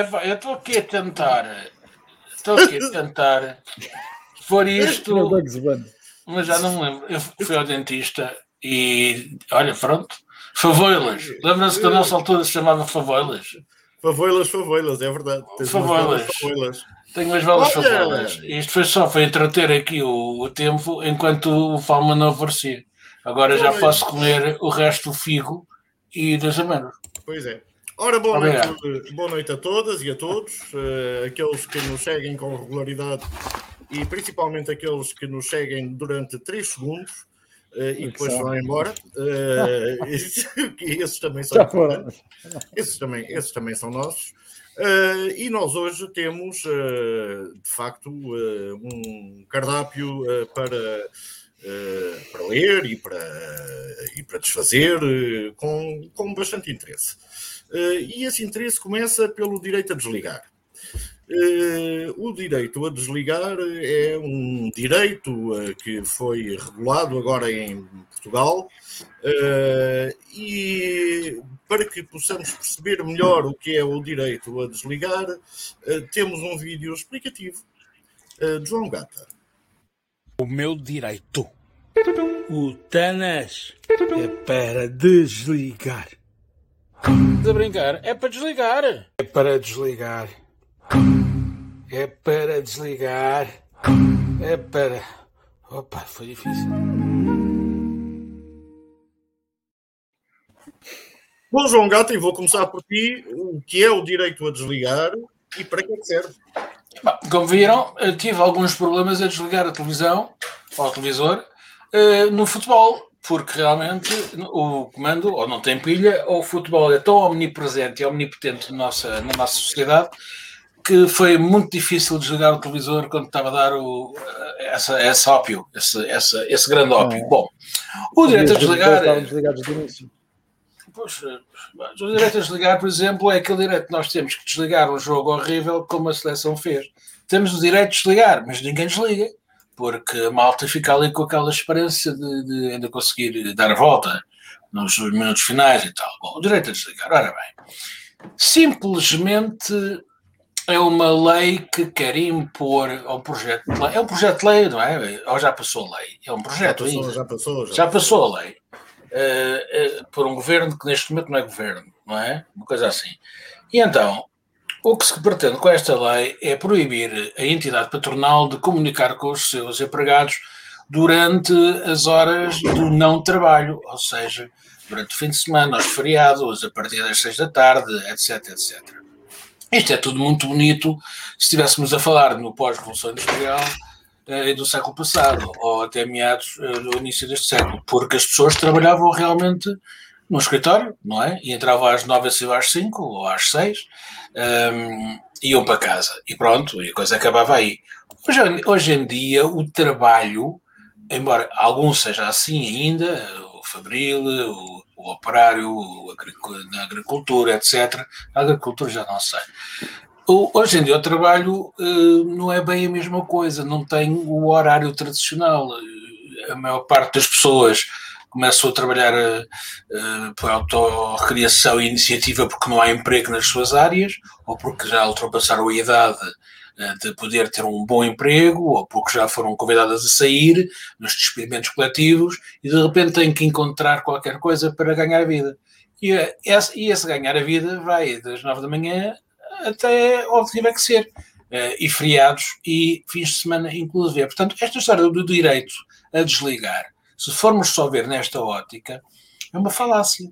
epá, eu estou aqui a tentar. Estou aqui a tentar. For isto. Mas já não me lembro. Eu fui ao dentista e olha, pronto. Favoilas. Lembra-se que a nossa altura se chamava Favoilas? Favoilas, favoilas, é verdade. Favoilas. favoilas. Tenho umas belas favoilas. Isto foi só para entreter aqui o, o tempo enquanto o Falma não aparecia. Agora já posso comer o resto do figo e das amenas. Pois é. Ora, boa noite, boa noite a todas e a todos, uh, aqueles que nos seguem com regularidade e principalmente aqueles que nos seguem durante 3 segundos uh, e depois vão embora. Uh, esses também são esses também, esses também são nossos. Uh, e nós hoje temos, de facto, um cardápio para, para ler e para, e para desfazer com, com bastante interesse. E esse interesse começa pelo direito a desligar. o direito a desligar é um direito que foi regulado agora em Portugal Uh, e para que possamos perceber melhor o que é o direito a desligar, uh, temos um vídeo explicativo uh, de João Gata. O meu direito. O Tanas é para desligar. De brincar, é para desligar. É para desligar. É para desligar. É para. Opa, foi difícil. Bom, João Gato, e vou começar por ti. O que é o direito a desligar e para que é que serve? Como viram, tive alguns problemas a desligar a televisão ou o televisor uh, no futebol, porque realmente o comando ou não tem pilha ou o futebol é tão omnipresente e omnipotente na nossa, na nossa sociedade que foi muito difícil desligar o televisor quando estava a dar o, essa, essa ópio, esse, essa, esse grande ópio. Bom, o direito a desligar. Pois, o direito a desligar, por exemplo, é aquele direito que nós temos que desligar um jogo horrível como a seleção fez. Temos o direito de desligar, mas ninguém desliga, porque a malta fica ali com aquela esperança de, de ainda conseguir dar a volta nos minutos finais e tal. Bom, o direito a desligar, ora bem, simplesmente é uma lei que quer impor um projeto de lei. É um projeto de lei, não é? Ou já passou a lei? É um projeto já passou, já passou, já, já passou a lei uh, uh, por um governo que neste momento não é governo, não é? Uma coisa assim. E então, o que se pretende com esta lei é proibir a entidade patronal de comunicar com os seus empregados durante as horas do não trabalho, ou seja, durante o fim de semana, aos feriados, a partir das seis da tarde, etc, etc. Isto é tudo muito bonito se estivéssemos a falar no pós-revolução industrial eh, do século passado, ou até meados eh, do início deste século, porque as pessoas trabalhavam realmente no escritório, não é? E entravam às nove e às cinco, ou às seis, um, iam para casa, e pronto, e a coisa acabava aí. Hoje, hoje em dia, o trabalho, embora algum seja assim ainda, o fabril, o, o operário, o, na agricultura, etc., a agricultura já não sei, Hoje em dia o trabalho uh, não é bem a mesma coisa, não tem o horário tradicional. A maior parte das pessoas começam a trabalhar uh, por autorrecriação e iniciativa porque não há emprego nas suas áreas, ou porque já ultrapassaram a idade uh, de poder ter um bom emprego, ou porque já foram convidadas a sair nos despedimentos coletivos e de repente têm que encontrar qualquer coisa para ganhar a vida. E esse, e esse ganhar a vida vai das nove da manhã até onde tiver que ser. Uh, e feriados e fins de semana, inclusive. Portanto, esta história do direito a desligar, se formos só ver nesta ótica, é uma falácia.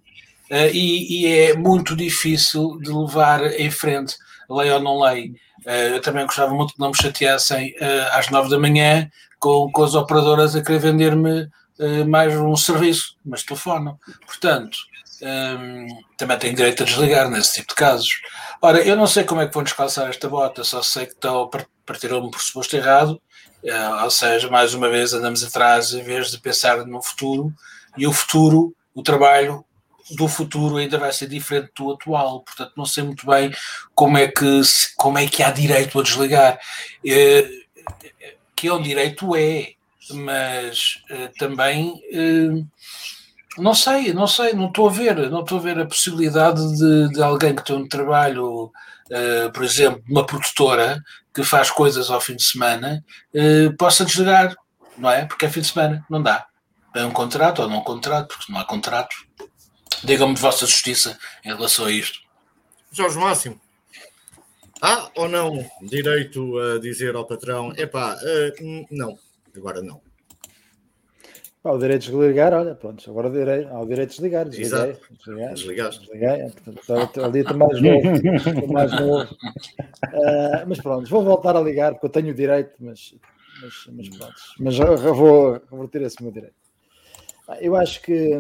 Uh, e, e, é muito difícil de levar em frente, lei ou não lei. Uh, eu também gostava muito que não me chateassem às nove da manhã com, com as operadoras a querer vender-me mais um serviço, mas telefonam. Portanto, um, também tenho direito a desligar nesse tipo de casos. Ora, eu não sei como é que vão descalçar esta bota, só sei que estão, partiram-me por pressuposto errado, uh, ou seja, mais uma vez andamos atrás em vez de pensar no futuro, e o futuro, o trabalho do futuro ainda vai ser diferente do atual, portanto não sei muito bem como é que, como é que há direito a desligar. Uh, que é um direito é, mas uh, também não sei, não sei, não estou a ver, não estou a ver a possibilidade de, de alguém que tem um trabalho uh, por exemplo, uma produtora que faz coisas ao fim de semana, uh, possa desligar, não é? Porque é fim de semana, não dá. É um contrato ou não um contrato, porque não há contrato. Digam-me de vossa justiça em relação a isto. Jorge Máximo, há ou não direito a dizer ao patrão: epá, uh, não, agora não. Há o direito de desligar, olha, pronto, agora direi, há o direito de desligar. Desliguei, Exato. Desliguei, Desligaste. Desliguei, é, portanto, ali estou mais novo. Mais novo. Uh, mas pronto, vou voltar a ligar porque eu tenho o direito, mas, mas, mas pronto. Mas eu vou reverter esse meu direito. Eu acho que,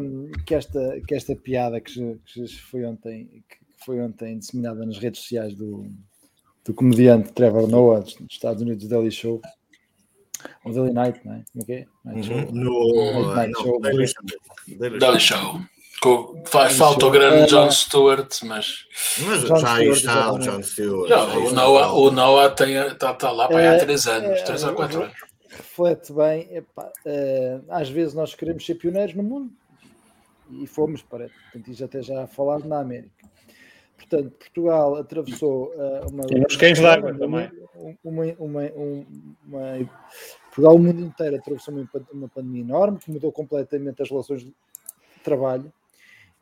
que, esta, que esta piada que, que foi ontem, que foi ontem disseminada nas redes sociais do, do comediante Trevor Noah dos Estados Unidos, Daily Show, o Daily Night, não é? Como é que é? Night uhum. No Night não, Show. Daily Show. Daily Show. Com, faz falta o grande John Stewart, mas. Mas John já aí está o John Stewart. Já, o, Noah, o Noah está tá lá para é, há 3 anos, 3 é, ou 4 anos. Reflete bem, epá, uh, às vezes nós queremos ser pioneiros no mundo e fomos, parece. Portanto, isso até já falado na América. Portanto, Portugal atravessou uh, uma. E nos cães d'água também. Uma, uma, uma, Portugal, o mundo inteiro atravessou uma, uma pandemia enorme que mudou completamente as relações de trabalho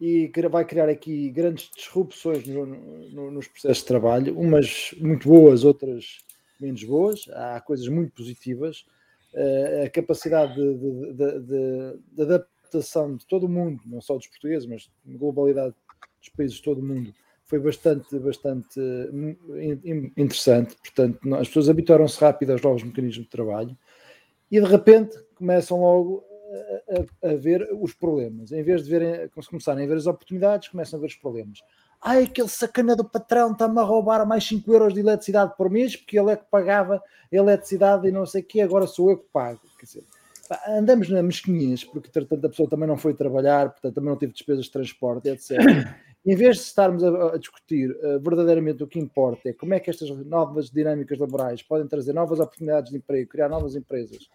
e vai criar aqui grandes disrupções no, no, nos processos de trabalho, umas muito boas, outras menos boas. Há coisas muito positivas. Uh, a capacidade de, de, de, de, adaptação de todo o mundo, não só dos portugueses, mas de globalidade dos países de todo o mundo, foi bastante, bastante hum, interessante. Portanto, as pessoas habituaram-se rápido aos novos mecanismos de trabalho e de repente começam logo a, a, a, ver os problemas. Em vez de verem, começarem a ver as oportunidades, começam a ver os problemas. Ai, aquele sacana do patrão está-me a roubar mais 5 euros de eletricidade por mês porque ele é que pagava eletricidade e não sei o quê, agora sou eu que pago. Quer dizer, andamos na mesquinhez, porque portanto a pessoa também não foi trabalhar, portanto também não teve despesas de transporte, etc. Em vez de estarmos a, a discutir uh, verdadeiramente o que importa é como é que estas novas dinâmicas laborais podem trazer novas oportunidades de emprego, criar novas empresas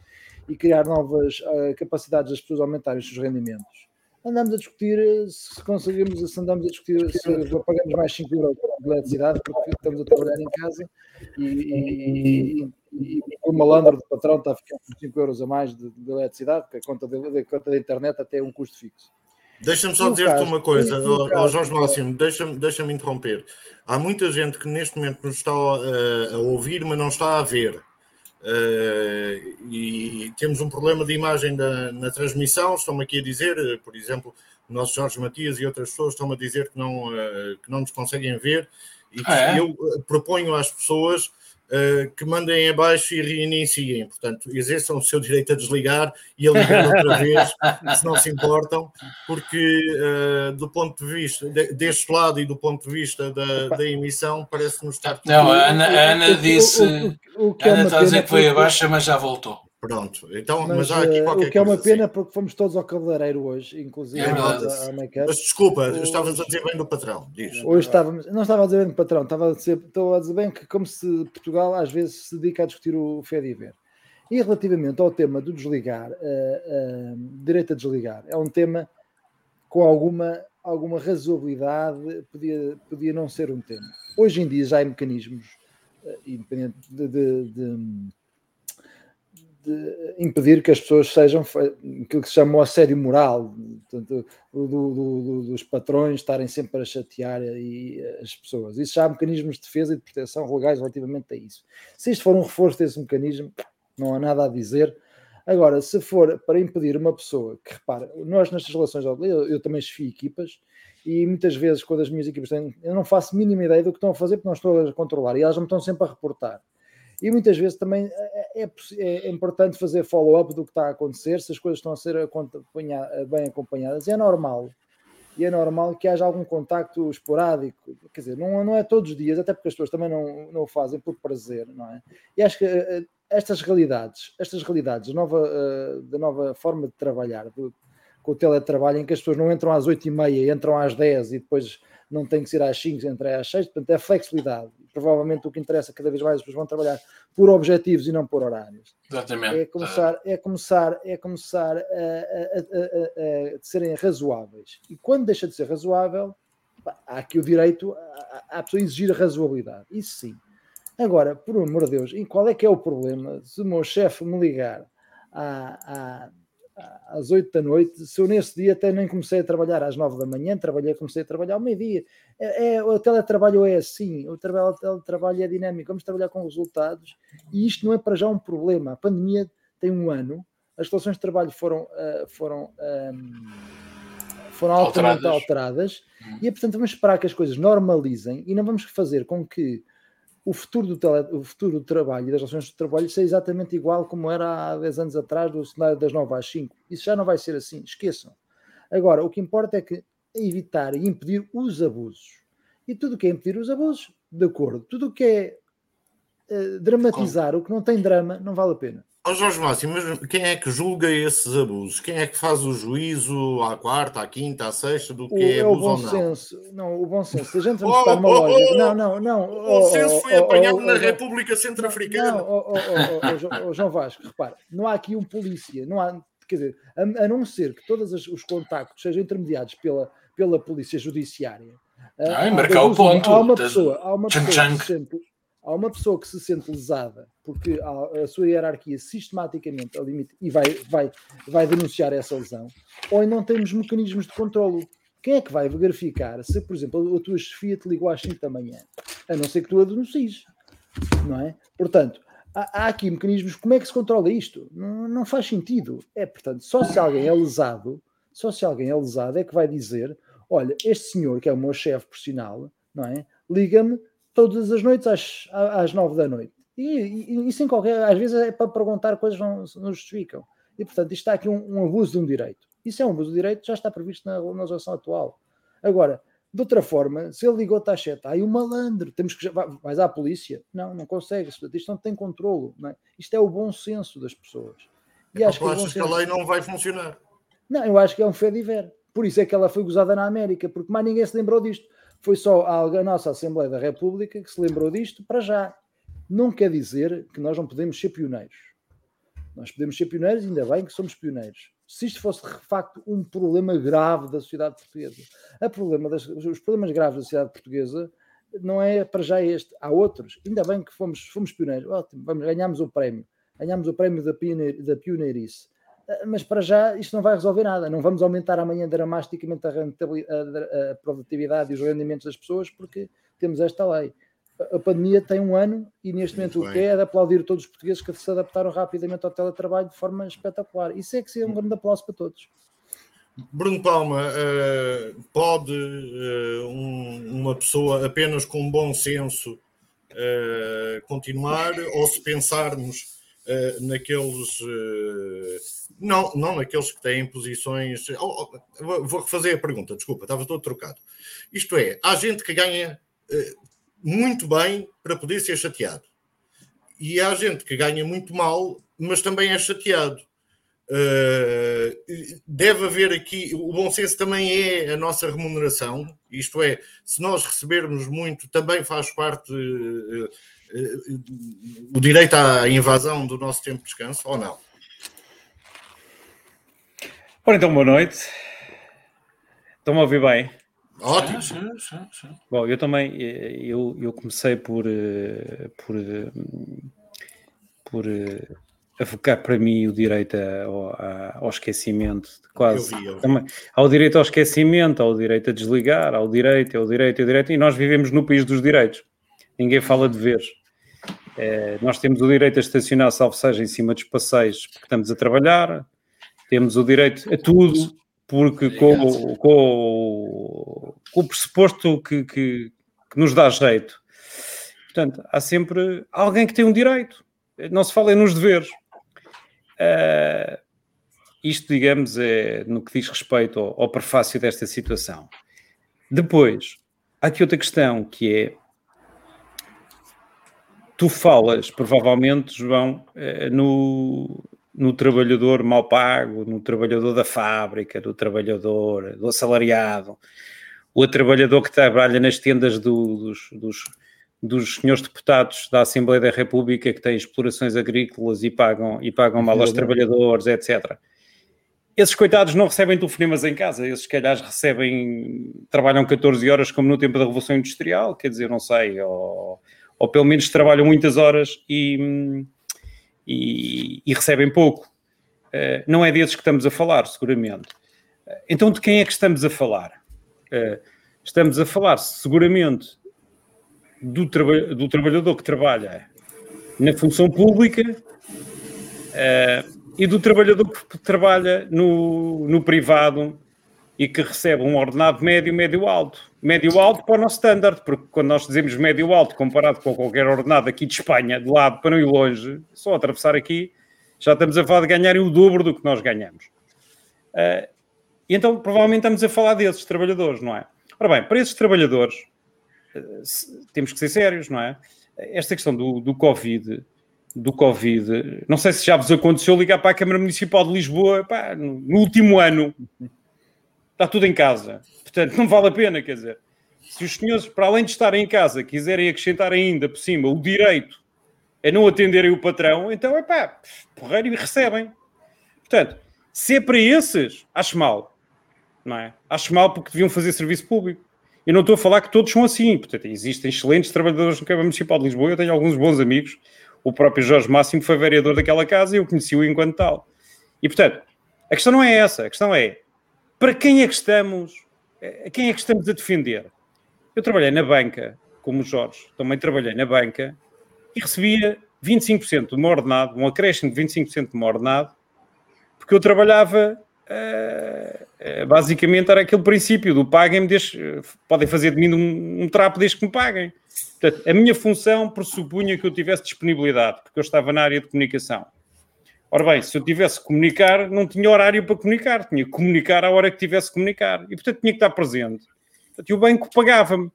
e criar novas uh, capacidades das pessoas aumentarem os seus rendimentos, andamos a discutir eh, se conseguimos, se andamos a discutir se pagamos mais 5 euros de eletricidade porque estamos a trabalhar em casa e, e, e, e o malandro do patrão está a ficar com 5 euros a mais de, de eletricidade, porque a conta, de, a conta da internet até é um custo fixo. Deixa-me só dizer-te uma coisa, oh, Jorge Máximo, deixa-me deixa interromper. Há muita gente que neste momento nos está a, a ouvir, mas não está a ver. Uh, e temos um problema de imagem da, na transmissão. Estão-me aqui a dizer, por exemplo, o nosso Jorge Matias e outras pessoas estão-me a dizer que não, uh, que não nos conseguem ver. E ah, é? eu proponho às pessoas uh, que mandem abaixo e reiniciem. Portanto, exerçam o seu direito a desligar e a ligar outra vez, se não se importam, porque uh, do ponto de vista de, deste lado e do ponto de vista da, da emissão, parece-nos estar. Não, a Ana, a Ana disse. O, o, o, que é Ana está a dizer que foi abaixo, mas já voltou. Pronto, então, mas, mas há aqui eh, qualquer O que é uma pena assim. porque fomos todos ao cabeleireiro hoje, inclusive é a, Mas desculpa, o... estavas a dizer bem do patrão. Diz. Hoje estávamos, não estava a dizer bem do patrão, estava a dizer, estou a dizer bem que como se Portugal às vezes se dedica a discutir o FEDIVER. E relativamente ao tema do desligar, uh, uh, direito a desligar, é um tema com alguma, alguma razoabilidade, podia, podia não ser um tema. Hoje em dia já há mecanismos, uh, independente de, de, de de impedir que as pessoas sejam aquilo que se chama o assédio moral, portanto, do, do, do, dos patrões estarem sempre a chatear e, as pessoas. Isso já há mecanismos de defesa e de proteção legais relativamente a isso. Se isto for um reforço desse mecanismo, não há nada a dizer. Agora, se for para impedir uma pessoa que repara, nós nestas relações, eu, eu também chefio equipas e muitas vezes quando as minhas equipas têm, eu não faço mínima ideia do que estão a fazer porque não estou a controlar e elas me estão sempre a reportar e muitas vezes também é, é, é, importante fazer follow-up do que está a acontecer, se as coisas estão a ser bem acompanhadas. É normal. E é normal que haja algum contacto esporádico. Quer dizer, não, não é todos os dias, até porque as pessoas também não, não o fazem por prazer, não é? E acho que uh, estas realidades, estas realidades da nova, uh, da nova forma de trabalhar, do, com o teletrabalho, em que as pessoas não entram às 8 e meia, entram às 10 e depois não tem que ser às 5, entra às 6, portanto é flexibilidade. Provavelmente o que interessa cada vez mais as pessoas vão trabalhar por objetivos e não por horários. Exatamente. É começar, é começar, é começar a, a, a, a, serem razoáveis. E quando deixa de ser razoável, há aqui o direito à pessoa exigir a razoabilidade. Isso sim. Agora, por amor de Deus, e qual é que é o problema? Se o meu chefe me ligar à, às 8 da noite, se eu nesse dia até nem comecei a trabalhar às 9 da manhã, trabalhei, comecei a trabalhar ao meio-dia. É, é, o teletrabalho é assim, o, trabalho, o teletrabalho é dinâmico, vamos trabalhar com resultados e isto não é para já um problema. A pandemia tem um ano, as relações de trabalho foram, uh, foram, um, foram altamente alteradas, alteradas hum. e, portanto, vamos esperar que as coisas normalizem e não vamos fazer com que o futuro do, tele, o futuro do trabalho e das relações de trabalho seja exatamente igual como era há 10 anos atrás, do cenário das 9 às 5. Isso já não vai ser assim, esqueçam. Agora, o que importa é que evitar e impedir os abusos. E tudo o que é impedir os abusos, de acordo. Tudo o que é uh, dramatizar, o que não tem drama, não vale a pena. Oh Jorge Máximo, mas quem é que julga esses abusos? Quem é que faz o juízo à quarta, à quinta, à sexta do que o, é, é abuso ou não? Senso. Não, o bom senso. Se a gente vamos oh, estar numa oh, lógica... Oh, não, não, não. O bom senso foi apanhado na República Centro-Africana. Não, oh, oh, oh, João Vasco, repara, não há aqui um polícia, não há, quer dizer, a, a não ser que todos os contactos sejam intermediados pela, pela polícia judiciária. Ah, marcar o ponto. Há uma pessoa, há uma pessoa que sempre, há uma pessoa que se sente lesada porque a, a sua hierarquia sistematicamente ao limite e vai, vai, vai denunciar essa lesão, ou não temos mecanismos de controlo. Quem é que vai verificar se, por exemplo, a tua chefia te ligou às 5 da manhã? A não ser que tu a denuncies, não é? Portanto, há, há aqui mecanismos. Como é que se controla isto? Não, não faz sentido. É, portanto, só se alguém é lesado, só se alguém é lesado é que vai dizer: olha, este senhor, que é o meu chefe profissional, não é? Liga-me todas as noites às, às nove da noite. E, e, sem qualquer, às vezes é para perguntar coisas que não, não justificam. E portanto, isto está aqui um, um, abuso de um direito. Isso é um abuso de direito, já está previsto na, na legislação atual. Agora, de outra forma, se ele ligou a sete, aí o malandro, temos que. Vais à polícia? Não, não consegue. Isto não tem controlo. Não é? Isto é o bom senso das pessoas. E acho que, achas que a lei não vai funcionar? Não, eu acho que é um fé de ver. Por isso é que ela foi gozada na América, porque mais ninguém se lembrou disto. Foi só a nossa Assembleia da República que se lembrou disto para já. Não quer dizer que nós não podemos ser pioneiros. Nós podemos ser pioneiros, ainda bem que somos pioneiros. Se isto fosse de facto um problema grave da sociedade portuguesa, problema das, os problemas graves da sociedade portuguesa não é para já este, há outros. Ainda bem que fomos, fomos pioneiros. Ótimo, vamos, ganhamos o prémio. Ganhamos o prémio da, pioneir, da pioneirice. Ah, mas para já isto não vai resolver nada. Não vamos aumentar amanhã dramaticamente a, a, a produtividade e os rendimentos das pessoas porque temos esta lei. A pandemia tem um ano e neste Muito momento bem. o que é, é de aplaudir todos os portugueses que se adaptaram rapidamente ao teletrabalho de forma espetacular. Isso é que seria um grande aplauso para todos. Bruno Palma, uh, pode uh, um, uma pessoa apenas com bom senso uh, continuar ou se pensarmos naqueles não, não naqueles que têm posições. Oh, oh, vou refazer a pergunta, desculpa, estava todo trocado. Isto é, há gente que ganha muito bem para poder ser chateado. E há gente que ganha muito mal, mas também é chateado. Uh, deve haver aqui, o bom senso também é a nossa remuneração, isto é, se nós recebermos muito, também faz parte uh, o direito à invasão do nosso tempo de descanso, ou não? Ora então, boa noite. Estão-me a ouvir bem? Ótimo. Sim, sim, sim. Bom, eu também, eu, eu comecei por, eh, por, eh, por eh, avocar para mim o direito ao, ao esquecimento, quase. Eu vi, eu vi. Também, ao direito ao esquecimento, ao direito a desligar, ao direito, ao direito, ao direito, e nós vivemos no país dos direitos. Ninguém fala de ver. É, nós temos o direito a estacionar, salvo seja, em cima dos passeios, porque estamos a trabalhar, temos o direito a tudo, porque com, com, com o pressuposto que, que, que, nos dá jeito. Portanto, há sempre alguém que tem um direito. Não se fala nos deveres. Uh, isto, digamos, é no que diz respeito ao, ao prefácio desta situação. Depois, há aqui outra questão que é tu falas, provavelmente, João, eh, no, no trabalhador mal pago, no trabalhador da fábrica, do trabalhador, do assalariado, o trabalhador que trabalha nas tendas do, dos, dos, dos, senhores deputados da Assembleia da República que têm explorações agrícolas e pagam, e pagam mal aos trabalhadores, etc. esses coitados não recebem telefonemas em casa, esses, se calhar, recebem, trabalham 14 horas como no tempo da Revolução Industrial, quer dizer, não sei, ou, ou pelo menos trabalham muitas horas e, e, e recebem pouco. Uh, não é desses que estamos a falar, seguramente. Então, de quem é que estamos a falar? Uh, estamos a falar, seguramente, do, traba do trabalhador que trabalha na função pública uh, e do trabalhador que trabalha no, no privado e que recebe um ordenado médio, médio alto. Médio alto para o nosso standard, porque quando nós dizemos médio alto comparado com qualquer ordenado aqui de Espanha, de lado para não ir longe, só atravessar aqui, já estamos a falar de ganharem o dobro do que nós ganhamos. Uh, então, provavelmente, estamos a falar desses trabalhadores, não é? Ora bem, para esses trabalhadores, uh, temos que ser sérios, não é? Esta questão do, do Covid do Covid. Não sei se já vos aconteceu ligar para a Câmara Municipal de Lisboa pá, no, no, último ano. Está tudo em casa. Portanto, não vale a pena, quer dizer. Se os senhores, para além de estarem em casa, quiserem acrescentar ainda por cima o direito a não atenderem o patrão, então é pá, porreiro e recebem. Portanto, se é para esses, acho mal. Não é? Acho mal porque deviam fazer serviço público. Eu não estou a falar que todos são assim. Portanto, existem excelentes trabalhadores no Câmara Municipal de Lisboa. Eu tenho alguns bons amigos o próprio Jorge Máximo foi vereador daquela casa e eu conheci-o enquanto tal. E, portanto, a questão não é essa. A questão é, para quem é que estamos, quem é que estamos a defender? Eu trabalhei na banca, como o Jorge, também trabalhei na banca e recebia 25% do meu ordenado, um acréscimo de 25% do meu ordenado, porque eu trabalhava, uh, basicamente era aquele princípio do paguem-me, podem fazer de mim um, um trapo desde que me paguem. Portanto, a minha função pressupunha que eu tivesse disponibilidade, porque eu estava na área de comunicação. Ora bem, se eu tivesse que comunicar, não tinha horário para comunicar, tinha que comunicar à hora que tivesse que comunicar. E, portanto, tinha que estar presente. Portanto, e o banco pagava-me.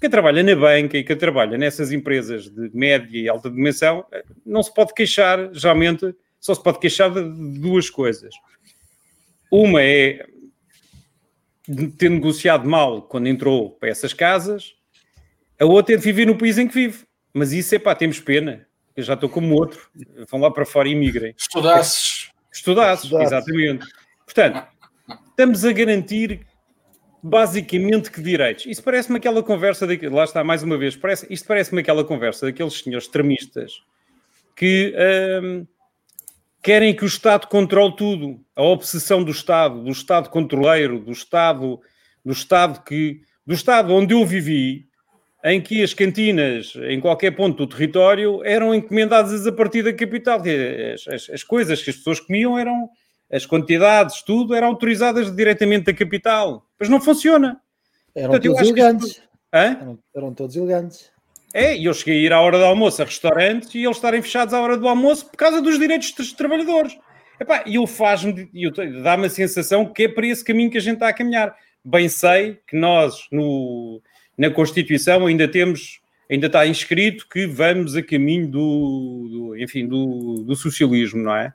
Quem trabalha na banca e quem trabalha nessas empresas de média e alta dimensão, não se pode queixar, geralmente, só se pode queixar de duas coisas. Uma é ter negociado mal quando entrou para essas casas, a outra é de viver no país em que vive. Mas isso é pá, temos pena. Eu já estou como outro. Vão lá para fora e migrem. Estudasses. Estudasses, Estudasses. exatamente. Portanto, estamos a garantir basicamente que direitos. Isso parece-me aquela conversa, de, lá está mais uma vez, parece, isto parece-me aquela conversa daqueles senhores extremistas que hum, querem que o Estado controle tudo. A obsessão do Estado, do Estado controleiro, do Estado, do Estado que, do Estado onde eu vivi, em que as cantinas em qualquer ponto do território eram encomendadas a partir da capital. As, as, as, coisas que as pessoas comiam eram, as quantidades, tudo, eram autorizadas diretamente da capital. Mas não funciona. Eram Portanto, todos elegantes. Eram, eram, todos elegantes. É, e eu cheguei a ir à hora do almoço a restaurantes e eles estarem fechados à hora do almoço por causa dos direitos dos trabalhadores. E ele faz-me, dá-me a sensação que é para esse caminho que a gente está a caminhar. Bem sei que nós, no, na Constituição ainda temos, ainda está inscrito que vamos a caminho do, do enfim, do, do, socialismo, não é?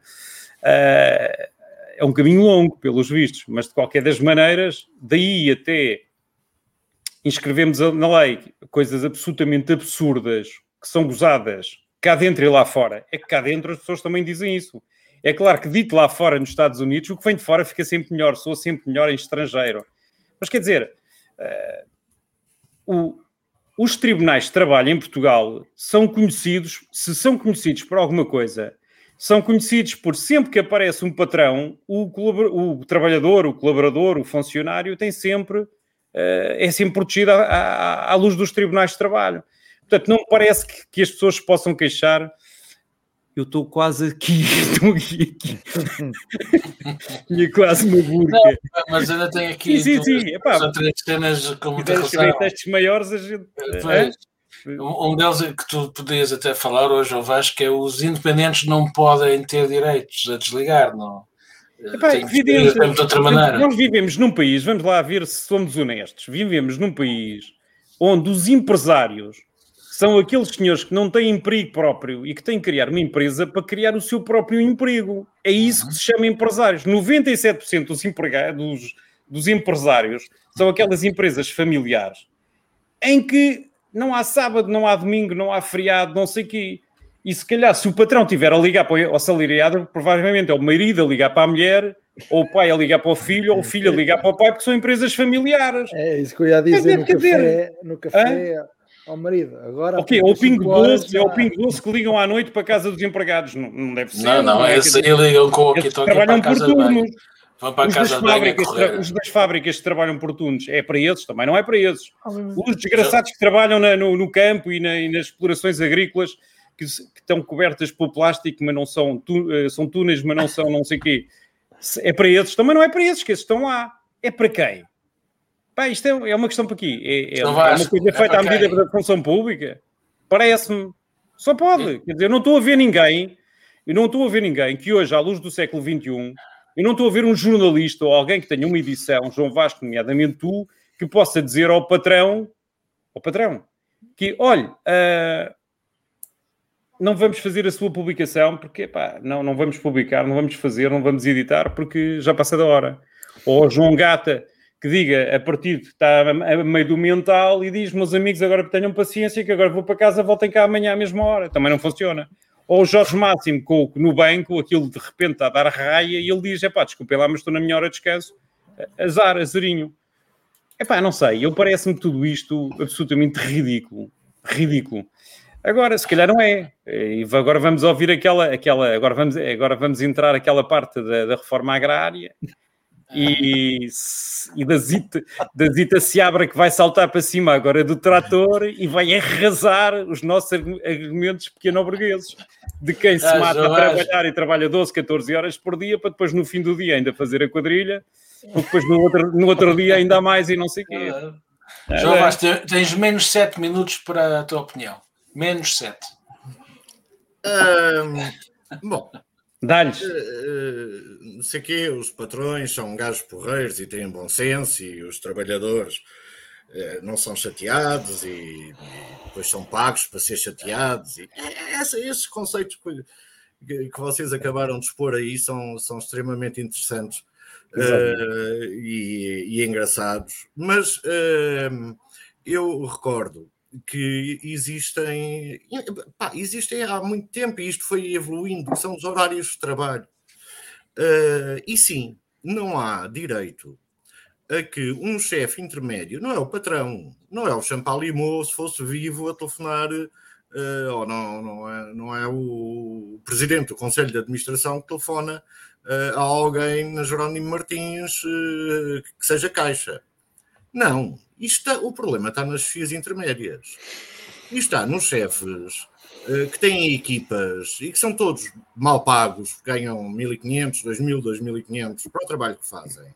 Uh, é um caminho longo, pelos vistos, mas de qualquer das maneiras, daí até inscrevemos na lei coisas absolutamente absurdas que são gozadas cá dentro e lá fora. É que cá dentro as pessoas também dizem isso. É claro que dito lá fora nos Estados Unidos, o que vem de fora fica sempre melhor, soa sempre melhor em estrangeiro. Mas quer dizer, uh, o, os tribunais de trabalho em Portugal são conhecidos, se são conhecidos por alguma coisa, são conhecidos por sempre que aparece um patrão, o, o trabalhador, o colaborador, o funcionário tem sempre, uh, é sempre protegido à, à, à, luz dos tribunais de trabalho. Portanto, não me parece que, que as pessoas possam queixar eu estou quase aqui, estou aqui, aqui. Quase uma burca. Não, mas ainda tem aqui sim, sim, sim. São três cenas com muita testes maiores, a gente... É? Um deles é que tu podias até falar hoje ao Vasco, que é os independentes não podem ter direitos a desligar, não? Epá, evidente, de outra maneira. Nós vivemos num país, vamos lá ver se somos honestos, vivemos num país onde os empresários são aqueles senhores que não têm emprego próprio e que têm que criar uma empresa para criar o seu próprio emprego. É isso que se chama empresários. 97% dos, empregados, dos empresários são aquelas empresas familiares em que não há sábado, não há domingo, não há feriado, não sei o quê. E se calhar, se o patrão tiver a ligar para o salariado, provavelmente é o marido a ligar para a mulher ou o pai a ligar para o filho, ou o filho a ligar para o pai, porque são empresas familiares. É isso que eu ia dizer no café, no café ao marido. Agora, okay, ou o pingo doce, é o pingo doce que ligam à noite para a casa dos empregados. Não, não deve ser. Não, não, não é esse aí ligam com o que trabalham por turnos. Vão para a casa das fábricas, os das fábricas que trabalham por turnos, é para esses também, não é para esses. Os desgraçados que trabalham na, no, no, campo e, na, e, nas explorações agrícolas que, que, estão cobertas por plástico, mas não são, tu, eh, são túneis, mas não são não sei o quê. É para esses, também não é para esses que esses estão lá. É para quem? Pá, isto é, é uma questão para aqui. É, é, é uma coisa feita à medida da função pública. Parece-me. Só pode. Quer dizer, eu não estou a ver ninguém, eu não estou a ver ninguém que hoje, à luz do século XXI, eu não estou a ver um jornalista ou alguém que tenha uma edição, João Vasco, nomeadamente tu, que possa dizer ao patrão, ao patrão, que, olha, uh, não vamos fazer a sua publicação porque, pá, não, não vamos publicar, não vamos fazer, não vamos editar porque já passa da hora. Ou João Gata, que diga a partir de está a meio do mental e diz, meus amigos, agora tenham paciência que agora vou para casa, voltem cá amanhã à mesma hora. Também não funciona. Ou o Jorge Máximo com, no banco, aquilo de repente está a dar raia e ele diz: é pá, desculpe lá, mas estou na minha hora de descanso. Azar, azarinho. É pá, não sei, eu parece-me tudo isto absolutamente ridículo. Ridículo. Agora, se calhar não é. E agora vamos ouvir aquela, aquela agora vamos, agora vamos entrar aquela parte da, da reforma agrária e, e da, Zita, da Zita Seabra que vai saltar para cima agora do trator e vai arrasar os nossos argumentos pequeno-burgueses de quem se ah, mata a trabalhar e trabalha 12, 14 horas por dia para depois no fim do dia ainda fazer a quadrilha, depois no outro, no outro dia ainda mais e não sei o quê. Ah, João Vaz, tens menos 7 minutos para a tua opinião. Menos 7. Um, bom, Dá-lhes. Uh, não sei quê, os patrões são gajos porreiros e têm bom senso e os trabalhadores uh, não são chateados e, e, depois são pagos para ser chateados. E, é, essa, esses conceitos que, que, vocês acabaram de expor aí são, são extremamente interessantes uh, e, e, engraçados. Mas eu recordo que existem, pá, existem há muito tempo e isto foi evoluindo, são os horários de trabalho. Uh, e sim, não há direito a que um chefe intermédio, não é o patrão, não é o Champalimau, se fosse vivo, a telefonar, uh, ou não, não, é, não é o presidente do Conselho de Administração que telefona uh, a alguém na Jerónimo Martins que seja caixa. Não, está, o problema está nas chefias intermédias. E está nos chefes uh, que têm equipas e que são todos mal pagos, ganham 1.500, 2.000, 2.500 para o trabalho que fazem.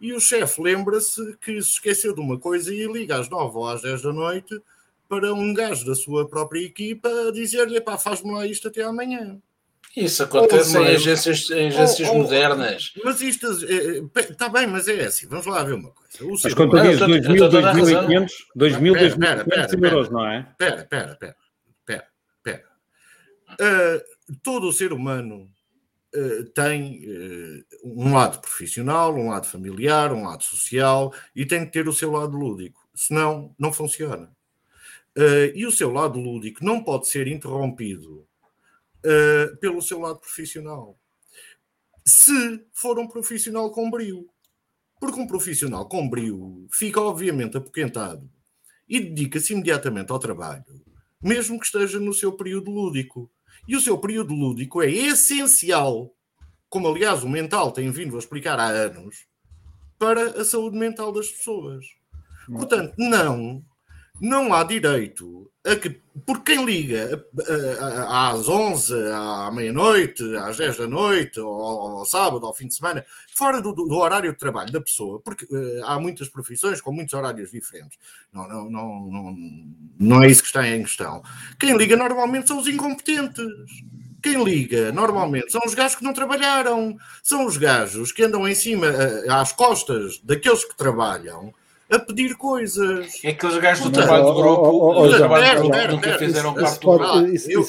E o chefe lembra-se que se esqueceu de uma coisa e liga às 9 ou às 10 da noite para um gajo da sua própria equipa dizer-lhe: pá, faz-me lá isto até amanhã. Isso acontece em agências, em agências ou, modernas. Mas isto está bem, mas é assim. Vamos lá ver uma coisa. O mas quando tu dizes 2.000, 2.500, 2.000, euros, não é? Espera, espera, espera. espera, espera. Uh, todo o ser humano uh, tem uh, um lado profissional, um lado familiar, um lado social e tem que ter o seu lado lúdico. Senão, não funciona. e o seu lado lúdico não pode ser interrompido uh, pelo seu lado profissional. Se for um profissional com brio. Porque um profissional com brio fica, obviamente, apoquentado e dedica-se imediatamente ao trabalho, mesmo que esteja no seu período lúdico. E o seu período lúdico é essencial, como aliás o mental tem vindo a explicar há anos, para a saúde mental das pessoas. Portanto, não não há direito a que, por quem liga às 11, à meia-noite, às 10 da noite, ou ao sábado, ao fim de semana, fora do, do horário de trabalho da pessoa, porque uh, há muitas profissões com muitos horários diferentes. Não, não, não, não, não é isso que está em questão. Quem liga normalmente são os incompetentes. Quem liga normalmente são os gajos que não trabalharam, são os gajos que andam em cima, uh, às costas daqueles que trabalham a pedir coisas. É aqueles gajos do trabalho do grupo, do trabalho do grupo nunca fizeram parte do grupo.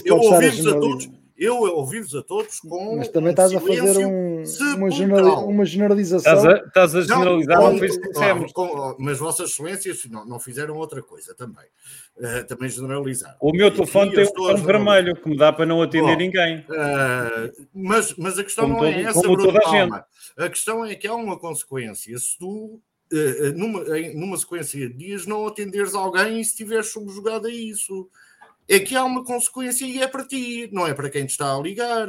Eu ouvi-vos a todos, eu ouvi-vos a todos com. Mas também estás a fazer um, uma, general, uma, generalização. Estás a, generalizar, não, foi isso que dissemos. Com, mas Vossas Excelências não, não fizeram outra coisa também. Uh, também generalizaram. O meu telefone tem um botão vermelho que me dá para não atender Bom, ninguém. Uh, mas, mas a questão como não é essa, Bruno Palma. A, a questão é que há uma consequência. Se tu numa, numa sequência de dias, não atenderes alguém e se estiveres subjugado a isso é que há uma consequência e é para ti, não é para quem te está a ligar.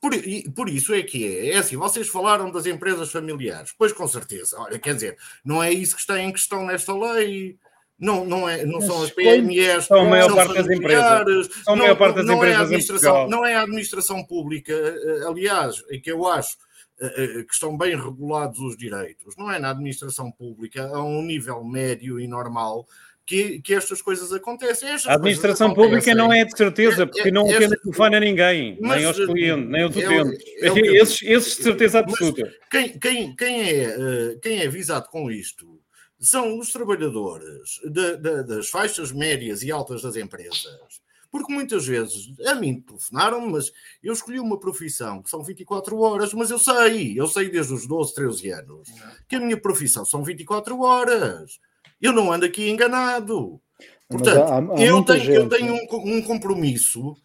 Por, por isso é que é. É assim, vocês falaram das empresas familiares. Pois com certeza. Olha, quer dizer, não é isso que está em questão nesta lei. Não, não, é, não são as PMEs, são a maior parte das empresas. São a maior parte das não, empresas é a administração, não é a administração pública, eh, aliás, é que eu acho eh, eh, que estão bem regulados os direitos. Não é na administração pública, a um nível médio e normal, que, que estas coisas acontecem. Estas a administração pública não é de certeza, porque é, não é, atende telefone a ninguém, mas, nem aos clientes, nem aos utentes. É, é esses, esses de certeza absoluta. Quem, quem, quem, é, eh, quem é avisado com isto são os trabalhadores de, de, das faixas médias e altas das empresas. Porque muitas vezes a mim telefonaram, mas eu escolhi uma profissão que são 24 horas, mas eu sei, eu sei desde os 12, 13 anos que a minha profissão são 24 horas. Eu não ando aqui enganado. Portanto, há, há eu, tenho, gente, eu tenho um, um, compromisso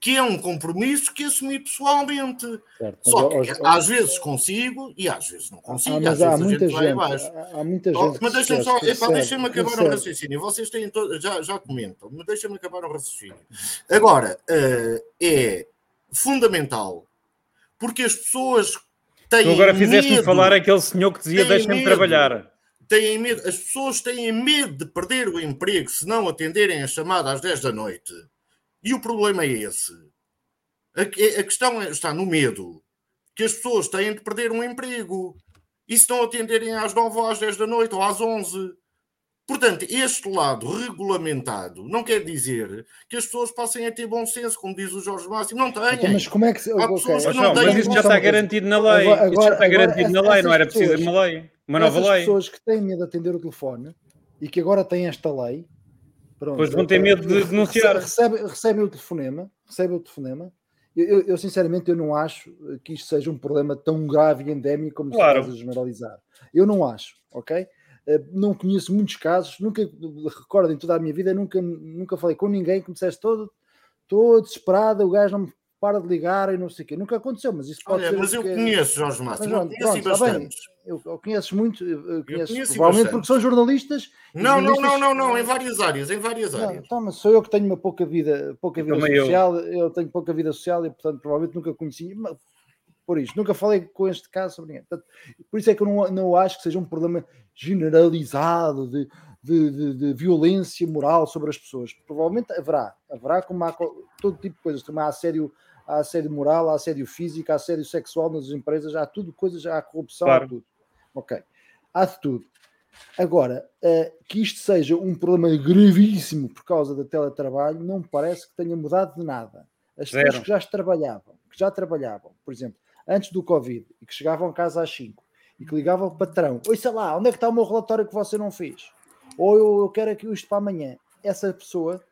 que é um compromisso que assumi pessoalmente. Certo, Só que hoje, às vezes consigo e às vezes não consigo. Ah, às há muita gente, há, há, muita gente. mas deixa-me só, deixa-me acabar o raciocínio. Vocês têm todo, já, já comentam, mas deixa-me acabar o raciocínio. Agora, uh, é fundamental porque as pessoas têm. Tu agora fizeste-me falar aquele senhor que dizia deixa-me trabalhar têm medo, as pessoas têm medo de perder o emprego se não atenderem a chamada às 10 da noite. E o problema é esse. A, a questão é, está no medo que as pessoas têm de perder um emprego. E se não atenderem às 9 ou às 10 da noite ou às 11. Portanto, este lado regulamentado não quer dizer que as pessoas passem a ter bom senso, como diz o Jorge Máximo. Não têm. Então, mas como é que. Se... Há pessoas okay. que não, mas isso já está garantido na lei. Agora, agora, já está garantido agora, na lei, não era preciso uma lei. Uma nova lei. As pessoas que têm medo de atender o telefone e que agora têm esta lei. Pronto, pois vão ter medo de denunciar. Recebem recebe o telefonema. Recebem o telefonema. Eu, eu, eu, sinceramente eu não acho que isto seja um problema tão grave e endémico como claro. se a generalizar. Eu não acho, ok? Eh, não conheço muitos casos, nunca recordo em toda a minha vida, nunca, nunca falei com ninguém que me dissesse todo, todo desesperado, o gajo não me para de ligar e não sei o quê. Nunca aconteceu, mas isso pode Olha, ser. Mas eu que... conheço, Jorge Márcio, não conheço pronto, bastante. Eu, eu conheço muito, eu conheço, eu conheço provavelmente porque são jornalistas. Não, jornalistas... não, não, não, não, em várias áreas, em várias áreas. Não, então, mas sou eu que tenho uma pouca vida, pouca vida social, eu. eu. tenho pouca vida social e, portanto, provavelmente nunca conheci. Por isso, nunca falei com este caso sobre ninguém. Portanto, por isso é que eu não, não acho que seja um problema generalizado de, de, de, de, violência moral sobre as pessoas. Provavelmente haverá, haverá como há todo tipo de coisas, também há assédio, há assédio moral, há assédio físico, há assédio sexual nas empresas, há tudo, coisas, há corrupção, claro. há tudo. Ok, há de tudo. Agora, uh, que isto seja um problema gravíssimo por causa do teletrabalho, não me parece que tenha mudado de nada. As Zero. pessoas que já trabalhavam, que já trabalhavam, por exemplo, antes do Covid, e que chegavam a casa às 5 e que ligavam ao patrão: Oi, sei lá, onde é que está o meu relatório que você não fez? Ou eu, eu quero aqui isto para amanhã. Essa pessoa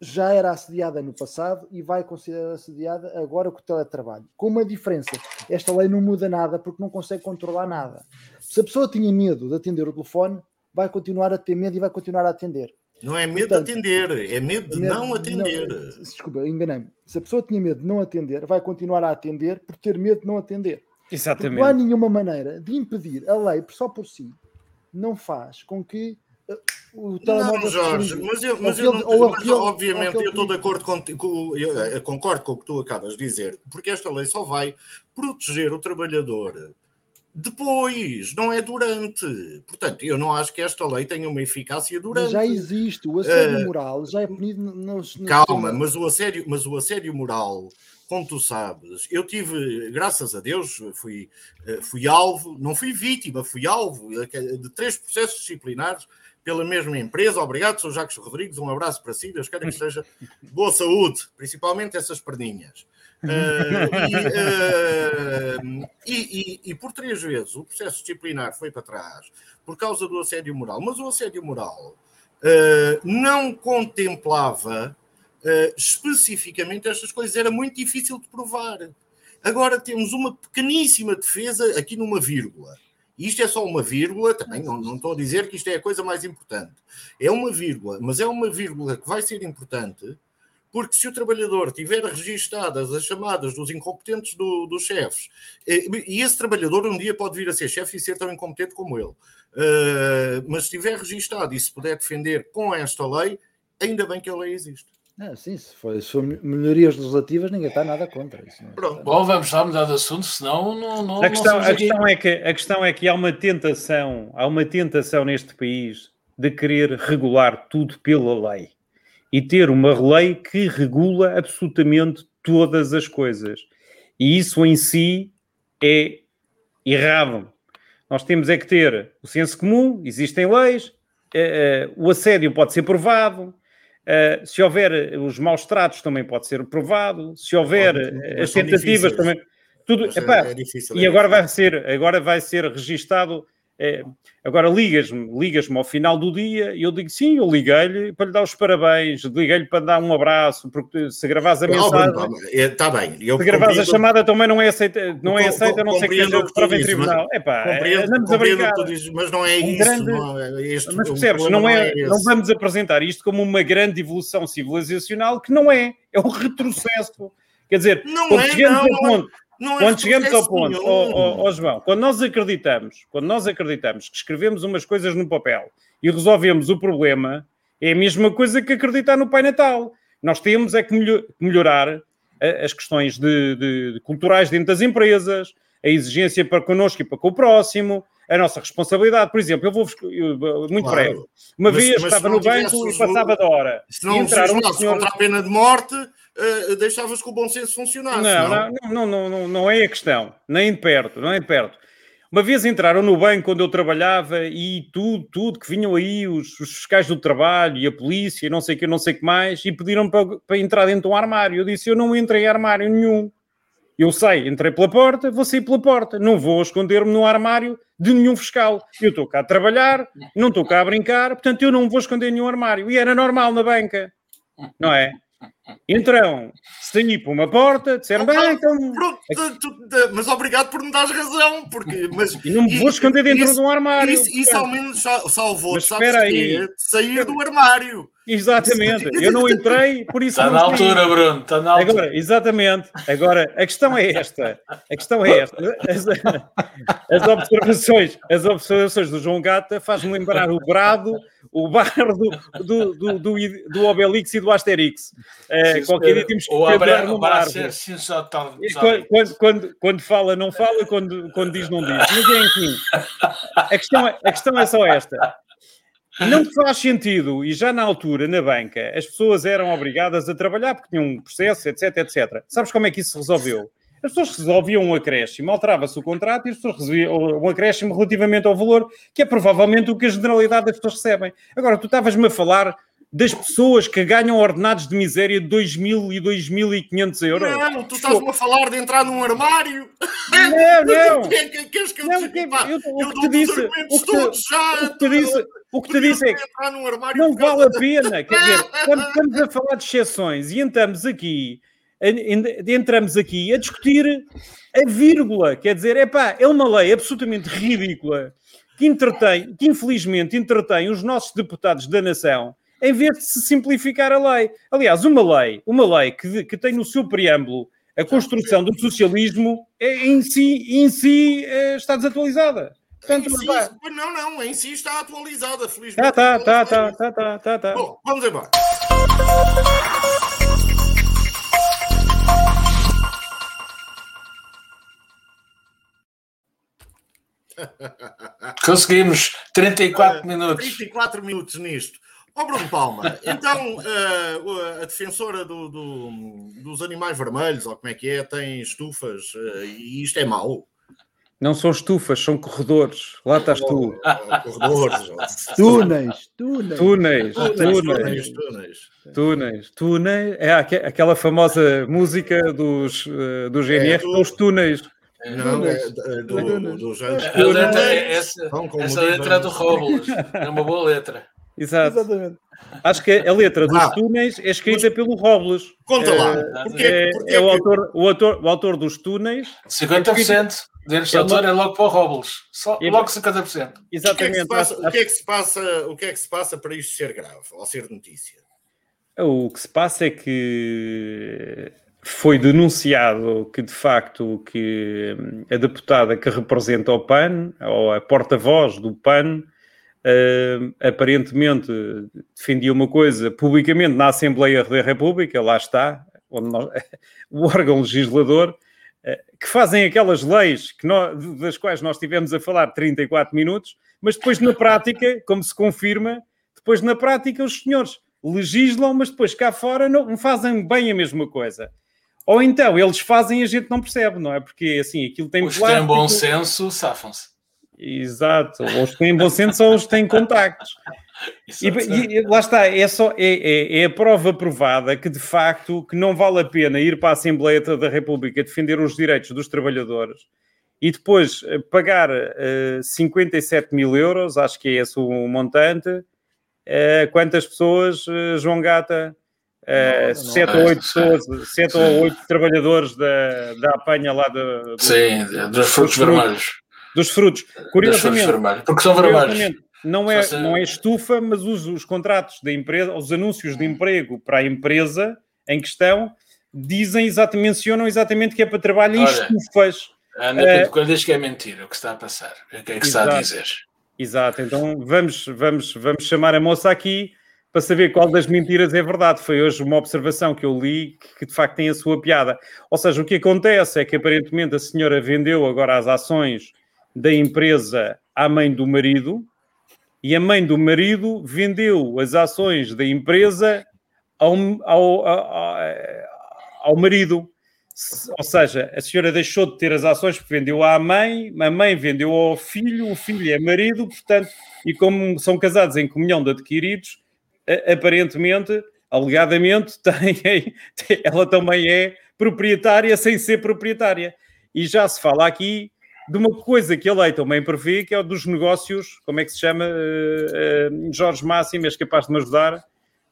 já era assediada no passado e vai considerar assediada agora com o teletrabalho. Com uma diferença: esta lei não muda nada porque não consegue controlar nada. Se a pessoa tinha medo de atender o telefone, vai continuar a ter medo e vai continuar a atender. Não é medo Portanto, de atender, é medo de medo, não atender. Não, desculpa, enganei-me. Se a pessoa tinha medo de não atender, vai continuar a atender por ter medo de não atender. Exatamente. Porque não há nenhuma maneira de impedir a lei, só por si, não faz com que o telemóvel. Não, Jorge, mas eu, mas eu não, mas, obviamente eu estou de acordo com, eu concordo com o que tu acabas de dizer, porque esta lei só vai proteger o trabalhador depois, não é durante. Portanto, eu não acho que esta lei tenha uma eficácia durante. Mas já existe, o assédio uh, moral já é punido nos. nos calma, mas o, assédio, mas o assédio moral, como tu sabes, eu tive, graças a Deus, fui, eh, fui alvo, não fui vítima, fui alvo de três processos disciplinares pela mesma empresa. Obrigado, sou Jacques Rodrigues, um abraço para si, Deus quero que esteja boa saúde, principalmente essas perninhas. Uh, e, e, e, por três vezes o processo disciplinar foi para trás por causa do assédio moral, mas o assédio moral uh, não contemplava uh, especificamente estas coisas. Era muito difícil de provar. Agora temos uma pequeníssima defesa aqui numa vírgula. Isto é só uma vírgula, também não, não estou a dizer que isto é a coisa mais importante. É uma vírgula, mas é uma vírgula que vai ser importante porque se o trabalhador tiver registadas as chamadas dos incompetentes do, dos chefes, e esse trabalhador um dia pode vir a ser chefe e ser tão incompetente como ele, uh, mas se tiver registado e se puder defender com esta lei, ainda bem que a lei existe. Ah, sim, se for, se for melhorias legislativas, ninguém está nada contra isso. É? Pronto. Bom, vamos lá mudar de assunto, senão não. não a, questão, não a, questão é que, a questão é que há uma tentação, há uma tentação neste país de querer regular tudo pela lei e ter uma lei que regula absolutamente todas as coisas. E isso em si é errado. Nós temos é que ter o senso comum, existem leis, uh, uh, o assédio pode ser provado, uh, se houver os maus tratos também pode ser provado, se houver as tentativas também. Tudo, epá, é, é difícil, é e agora vai ser, agora vai ser registado é, agora ligas-me, ligas-me ao final do dia e eu digo sim, eu liguei-lhe para lhe dar os parabéns, liguei-lhe para dar um abraço, porque se gravares a mensagem. Está bem. Eu se gravares a chamada também não é aceita, não é aceita, não sei que seja prova em tribunal. É pá, andamos a brincar. Dizes, mas não é isso. Grande, não é este, mas percebes, não, não, é, é não vamos apresentar isto como uma grande evolução civilizacional que não é, é um retrocesso. Quer dizer, não é, não, não, não é quando chegamos ao ponto, oh, oh, oh, João, quando nós acreditamos, quando nós acreditamos que escrevemos umas coisas no papel e resolvemos o problema, é a mesma coisa que acreditar no Pai Natal. Nós temos é que melhorar as questões de, de, de culturais dentro das empresas, a exigência para connosco e para com o próximo, a nossa responsabilidade. Por exemplo, eu vou muito claro. breve. Uma mas, vez mas estava no banco e passava da hora. Se não entraram um senhor... contra a pena de morte, uh, deixavas que o bom senso funcionasse. Não não? Não, não, não, não, é a questão, nem de perto, não é de perto. Uma vez entraram no banco quando eu trabalhava e tudo, tudo, que vinham aí os, os fiscais do trabalho e a polícia, não sei o que, não sei o que mais, e pediram para, para entrar dentro de um armário. Eu disse, eu não entrei em armário nenhum. Eu sei, entrei pela porta, vou sair pela porta. Não vou esconder-me no armário de nenhum fiscal. Eu estou cá a trabalhar, não estou cá a brincar, portanto eu não vou esconder nenhum armário. E era normal na banca, não é? Entrão, saí para uma porta, disseram bem, então. Pronto, mas obrigado por me dar razão, porque. Mas, e não me vou esconder dentro isso, de um armário. Isso, isso ao menos salvou, sabes aí. sair do armário. Exatamente, eu não entrei, por isso. Está na altura, Bruno, está na altura. Agora, exatamente, agora a questão é esta: a questão é esta. As, as observações, as observações do João Gata fazem lembrar o brado, o bar do, do, do, do, do Obelix e do Asterix. É, qualquer dia temos que. Quando, quando, quando, quando, fala, não fala, quando, quando diz, não diz. Mas enfim, a questão, é, a questão é só esta. Não faz sentido, e já na altura, na banca, as pessoas eram obrigadas a trabalhar porque tinham um processo, etc, etc. Sabes como é que isso se resolveu? As pessoas resolviam um acréscimo, alterava-se o contrato e as pessoas resolviam um acréscimo relativamente ao valor, que é provavelmente o que a generalidade das pessoas recebem. Agora, tu estavas-me a falar das pessoas que ganham ordenados de miséria de 2.000 e 2.500 euros. Não, tu estás-me a falar de entrar num armário. Não, não. Queres que eu, não, que, eu, eu, o que te disse, o que te, já, o que te disse, o que te disse é que não vale a pena. Quer dizer, quando estamos a falar de exceções e entramos aqui, entramos aqui a discutir a vírgula, quer dizer, é pá, é uma lei absolutamente ridícula que entretém, que infelizmente entretém os nossos deputados da nação em vez de se simplificar a lei. Aliás, uma lei, uma lei que, que tem no seu preâmbulo a construção do socialismo é, em si, em si é, está desatualizada. Portanto, si, não, não, em si está atualizada, felizmente. Tá, tá, tá, tá, tá, tá, tá. Bom, vamos embora. Conseguimos 34 minutos. 34 minutos nisto. Oh, Bruno Palma, então uh, a defensora do, do, dos animais vermelhos, ou como é que é, tem estufas uh, e isto é mau? Não são estufas, são corredores. Lá estás tu. Oh, corredores. túneis, túneis. Túneis, túneis. Túneis, túneis. É aquela famosa música dos, eh, dos GNR, é, os túneis. Não, é do, dos anos. Essa letra é, é do Robles. É uma boa letra. Exato. Exatamente. Acho que a letra dos ah, túneis é escrita pelo Robles. Conta lá. É, é, é, o, autor, o, autor, o autor dos túneis. 50% é escrita... deste é autor é logo para o Robles. Só, logo 50%. Exatamente. O que, é o que, é que se passa, o é que se passa para isto ser grave ou ser notícia? O que se passa é que foi denunciado que de facto que hum, a deputada que representa o PAN, ou a porta-voz do PAN, hum, aparentemente defendia uma coisa publicamente na Assembleia da República, lá está, nós- o órgão legislador, eh, que fazem aquelas leis que nós- das quais nós tivemos a falar 34 minutos, mas depois na prática, como se confirma, depois na prática os senhores legislam, mas depois cá fora não, fazem bem a mesma coisa. Ou então eles fazem e a gente não percebe, não é? Porque assim, aquilo tem Os que têm bom senso safam-se. Exato, ou os que têm bom senso ou os que têm contactos. E, Exato. e- e lá está, é, só, é, é- é a prova provada que de facto que não vale a pena ir para a Assembleia da República defender os direitos dos trabalhadores e depois eh, pagar eh, 57 mil euros, acho que é esse o montante, eh, quantas pessoas, eh, João Gata? Uh, Não, sete não. ou oito pessoas, sete Sim. ou oito trabalhadores da, da apanha lá da- do- Sim, dos frutos vermelhos. Dos frutos. Curiosamente, vermelhos. Porque são vermelhos. Não é, não é estufa, mas os, os contratos da empresa, os anúncios de emprego para a empresa em questão dizem exatamente, mencionam exatamente que é para trabalho em estufas. Ana. Pinto Coelho diz que é mentira o que está a passar. O que é que está a Exato. dizer? Exato, então vamos, vamos, vamos chamar a moça aqui para saber qual das mentiras é verdade. Foi hoje uma observação que eu li que, que de facto tem a sua piada. Ou seja, o que acontece é que aparentemente a senhora vendeu agora as ações da empresa à mãe do marido e a mãe do marido vendeu as ações da empresa ao, ao, ao, ao marido. Ou seja, a senhora deixou de ter as ações porque vendeu à mãe, a mãe vendeu ao filho, o filho é marido, portanto, e como são casados em comunhão de adquiridos, aparentemente, alegadamente, tem- ela também é proprietária sem ser proprietária. E já se fala aqui de uma coisa que a lei também prevê, que é o dos negócios, como é que se chama? Eh, eh, Jorge Máximo, és capaz de me ajudar?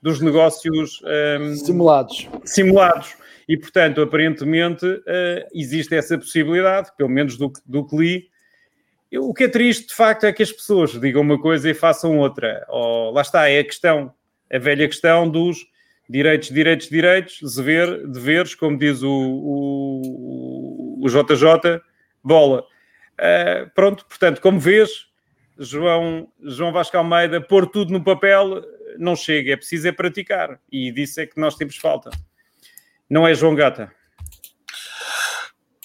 Dos negócios ehm, Simulados. simulados. E, portanto, aparentemente eh, existe essa possibilidade, pelo menos do, que- do que li. Eu- o que é triste, de facto, é que as pessoas digam uma coisa e façam outra. Ou, lá está, é a questão, a velha questão dos direitos, direitos, direitos, dever, deveres, como diz o, o, o JJ, bola. Eh, pronto, portanto, como vês, João, João Vasco Almeida, pôr tudo no papel não chega, é preciso é praticar. E disso é que nós temos falta. Não é João Gata.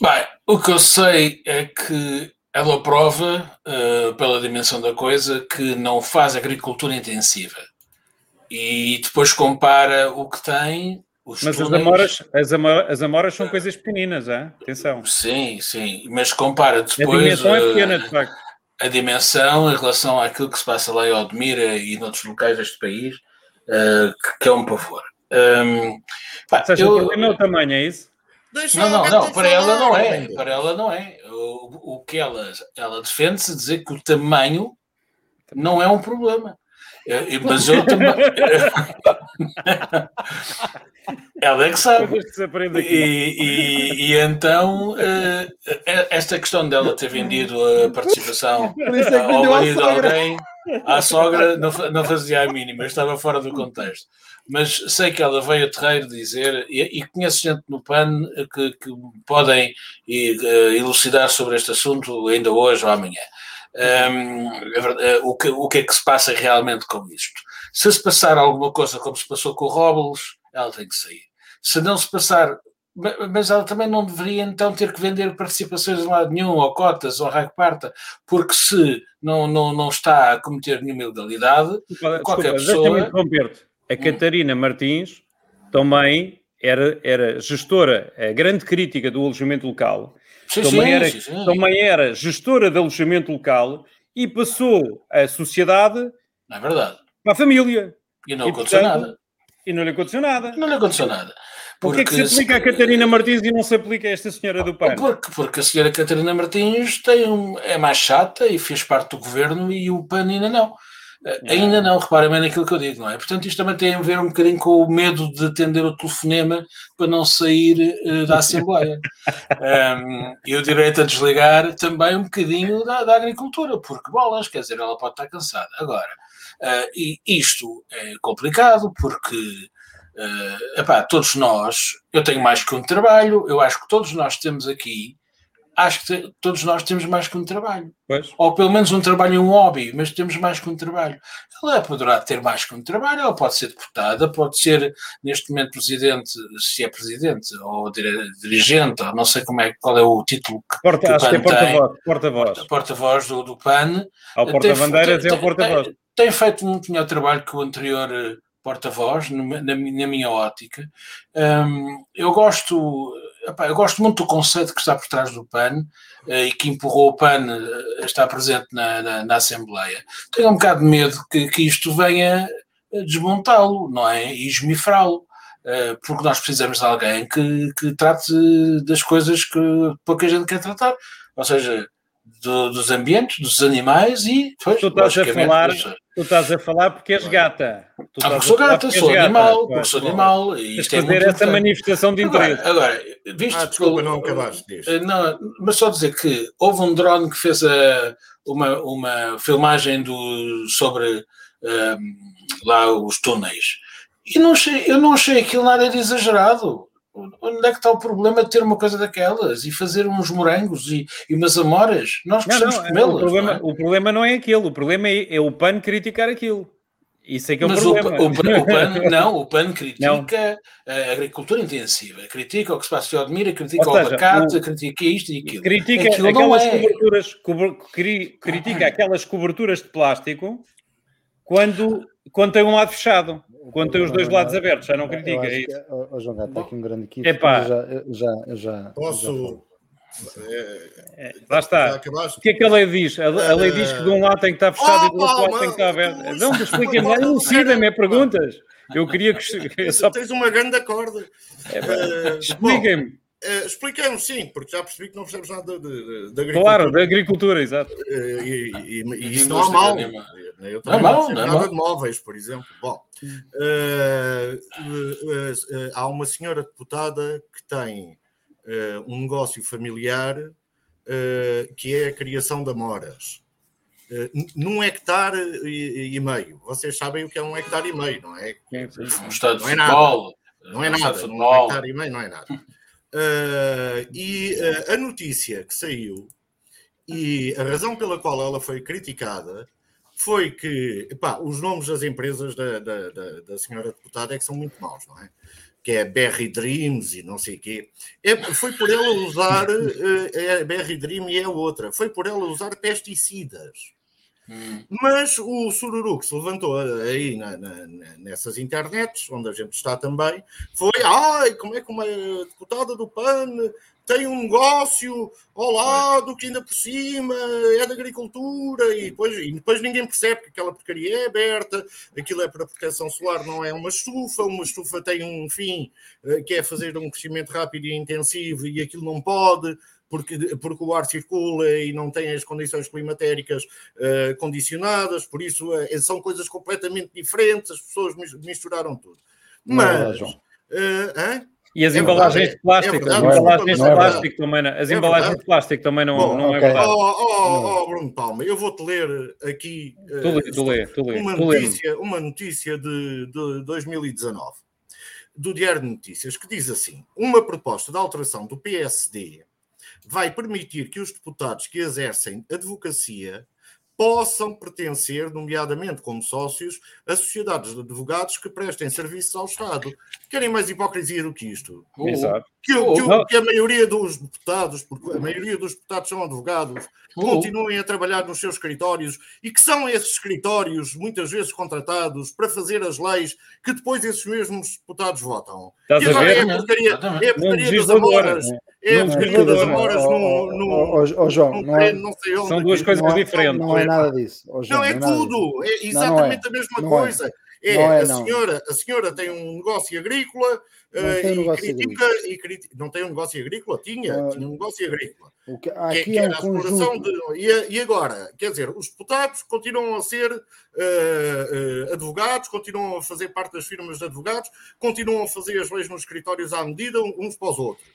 Bem, o que eu sei é que ela prova, eh, pela dimensão da coisa, que não faz agricultura intensiva. E depois compara o que tem, os Mas as túneis- amoras, as, ama- as amoras são coisas pequeninas, hein? atenção. Sim, sim, mas compara A depois dimensão é eh, pequena, de facto. a dimensão em relação àquilo que se passa lá em Odmira e noutros locais deste país, eh, que, que é um pavor. Hum, pá, Ou seja, eu- o problema é o tamanho, é isso? Deixa Não, não, não, para ela não é. Para ela não é. O, o que ela, ela defende-se dizer que o tamanho não é um problema. Eh, eh, Mas eu também. ela é que sabe. E, e- e então, eh, esta questão dela ter vendido a participação é ao marido alguém, à sogra, não, não fazia a mínima, estava fora do contexto. Mas sei que ela veio a terreiro dizer, e, e conheço gente no PAN que, que podem e, eh, elucidar sobre este assunto ainda hoje ou amanhã. Hum, é verdade, eh, o, que, o que é que se passa realmente com isto? Se se passar alguma coisa como se passou com o Robles, ela tem que sair. Se não se passar Ma- Mas ela também não deveria então ter que vender participações de lado nenhum, ou cotas, ou raio parta, porque se não, não, não está a cometer nenhuma ilegalidade, Desculpa, qualquer pessoa-. A Catarina Martins também era, era gestora, a grande crítica do alojamento local, sim, também, sim, era, sim, sim. também era gestora de alojamento local e passou a sociedade não é verdade. Para a família. E não E, aconteceu portanto, nada. E não lhe aconteceu nada. Não lhe aconteceu nada. Porquê é que se aplica a Catarina Martins e não se aplica a esta senhora do PAN? Porque, porque a senhora Catarina Martins tem um, é mais chata e fez parte do governo e o PAN ainda não. Uh, ainda não, reparem bem naquilo que eu digo, não é? Portanto, isto também tem a ver um bocadinho com o medo de atender o telefonema para não sair uh, da Assembleia. um, e o direito a desligar também um bocadinho da, da, agricultura, porque bolas, quer dizer, ela pode estar cansada. Agora, e isto é complicado porque uh, epá, todos nós, eu tenho mais que um trabalho, eu acho que todos nós temos aqui acho que todos nós temos mais que um trabalho. Pois. Ou pelo menos um trabalho um hobby, mas temos mais que um trabalho. Ela poderá ter mais que um trabalho, ela pode ser deputada, pode ser neste momento presidente, se é presidente, ou dirigente, ou não sei como é, qual é o título que, porta, que o PAN tem. Porta-voz. Porta-voz porta do, do PAN. Ao porta-bandeiras é o porta-voz. Tem, feito muito melhor trabalho que o anterior eh, porta-voz, na, na, minha ótica. Um, eu gosto eu gosto muito do conceito que está por trás do PAN uh, e que empurrou o PAN a estar presente na, na, na Assembleia. Tenho um bocado de medo que, que isto venha desmontá-lo, não é? E esmifrá-lo. Porque nós precisamos de alguém que, que trate das coisas que pouca gente quer tratar. Ou seja, do, dos ambientes, dos animais e pois, tu estás a falar, tu estás a falar porque és gata. Tu ah, porque sou gata, sou animal, porque sou animal. E isto é fazer essa manifestação de interesse. Agora, agora visto ah, desculpa, não acabaste disto. Eh, não, mas só dizer que houve um drone que fez a, uma, uma filmagem do, sobre um, ehm, lá os túneis. E não achei, eu não achei aquilo nada de exagerado. Onde é que está o problema de ter uma coisa daquelas e fazer uns morangos e, e umas amoras? Nós precisamos comê-las. O, problema, não é? o problema não é aquilo, o problema é, é o PAN criticar aquilo. Isso é que é o Mas problema. O, o, o PAN, não, o PAN critica não. a agricultura intensiva, critica o que se passa em Odmira, critica seja, o abacate, critica isto e aquilo. Critica aquilo aquelas é. coberturas, cri, critica aquelas coberturas de plástico quando, quando tem um lado fechado. Quando tem os dois lados abertos, já não critica. É isso. Que, oh, João Gato, está aqui um grande equipe. Epá. Já, já, já, Posso. É, lá está. O que é que a lei diz? A, a lei diz que de um lado tem que estar fechado oh, e do outro lado tem que estar aberto. Não, explica-me lá, elucida-me, é perguntas. Eu queria que. Só... Tens uma grande corda. É, uh, Expliquem-me. Uh, Expliquei-me sim, porque já percebi que não percebes nada de agricultura. Claro, da agricultura, exato. Uh, e, e, e, e isso não há mal. Eu também não, não, não, nada de móveis, por exemplo. Bom, uh, há uma senhora deputada que tem um negócio familiar que é a criação de amoras. num hectare e, e, meio. Vocês sabem o que é um hectare e meio, não é? Um estado de não é. Nada. Não é nada. Um hectare e meio não é nada. Uh, e uh, a notícia que saiu e a razão pela qual ela foi criticada foi que epá, os nomes das empresas da, da, da, da, senhora deputada é que são muito maus, não é? Que é Berry Dreams e não sei o quê. É, foi por ela usar, uh, é Berry Dream e é outra, foi por ela usar pesticidas. Hum. Mas o sururu que se levantou aí na, na, nessas internets, onde a gente está também, foi: ai, como é que uma deputada do PAN tem um negócio ao lado que ainda por cima é da agricultura e depois, e depois ninguém percebe que aquela porcaria é aberta, aquilo é para proteção solar, não é uma estufa, uma estufa tem um fim eh, que é fazer um crescimento rápido e intensivo e aquilo não pode, porque, porque o ar circula e não tem as condições climatéricas uh, condicionadas, por isso uh, são coisas completamente diferentes, as pessoas misturaram tudo. Mas. Não, uh, e as é embalagens verdade, de plástico, é verdade, as embalagens de plástico também não, as é embalagens de plástico também não, Bom, não okay. é verdade. Oh, oh, oh, Bruno Palma, eu vou-te ler aqui tu lê, tu lê, tu lê, uma, notícia, uma notícia de, de 2019 do Diário de Notícias que diz assim: uma proposta de alteração do PSD vai permitir que os deputados que exercem advocacia possam pertencer, nomeadamente como sócios, a sociedades de advogados que prestem serviços ao Estado. Querem mais hipocrisia do que isto? Exato. Que, que, que, a maioria dos deputados, porque a maioria dos deputados são advogados, continuem a trabalhar nos seus escritórios e que são esses escritórios muitas vezes contratados para fazer as leis que depois esses mesmos deputados votam. Estás e agora é a porcaria, é a porcaria das amoras. É porcaria das amoras no, no, João, não, é, não sei onde. São duas coisas não diferentes. Não é nada disso. não, é tudo. É exatamente a mesma coisa. É, é, a, não. senhora, a senhora tem um negócio agrícola um e, negócio critica, e criti- Não tem um negócio agrícola? Tinha, Não. tinha um negócio agrícola. O que, que, aqui que é era um a exploração conjunto. de. E, e agora? Quer dizer, os deputados continuam a ser eh, advogados, continuam a fazer parte das firmas de advogados, continuam a fazer as leis nos escritórios à medida uns para os outros.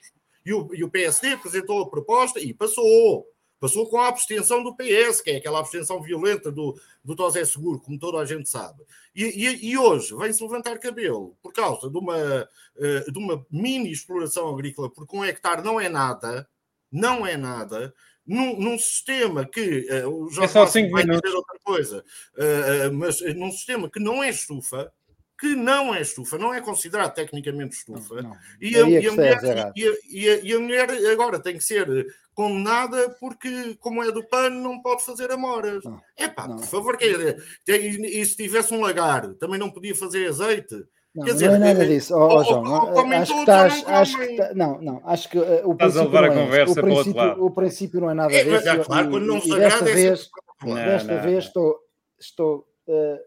E o, e o PSD apresentou a proposta e passou. Passou com a abstenção do PS, que é aquela abstenção violenta do, do Tosé Seguro, como toda a gente sabe. E, e- e hoje vem-se levantar cabelo por causa de uma, eh, de uma mini exploração agrícola, porque um hectare não é nada, não é nada, num, num sistema que eh, o Jorge É só vai minutos. dizer outra coisa, eh, mas num sistema que não é estufa, que não é estufa, não é considerado tecnicamente estufa, Não. e a, e que mulher, errado. e, a, e a- e a mulher agora tem que ser condenada porque, como é do pano, não pode fazer amoras. É pá, por favor, dizer, e, se tivesse um lagar, também não podia fazer azeite? Não, Quer não dizer, é nada eh, disso, ó, ó, ou- João. ou- comem acho que estás. Acho que tá- não, não, acho que eh, o Estás a princípio levar a não é conversa o para o outro lado. o princípio não é nada É, mas desse. é claro, e- quando não se desta agrada, é vez, desta não, vez não. estou, estou eh,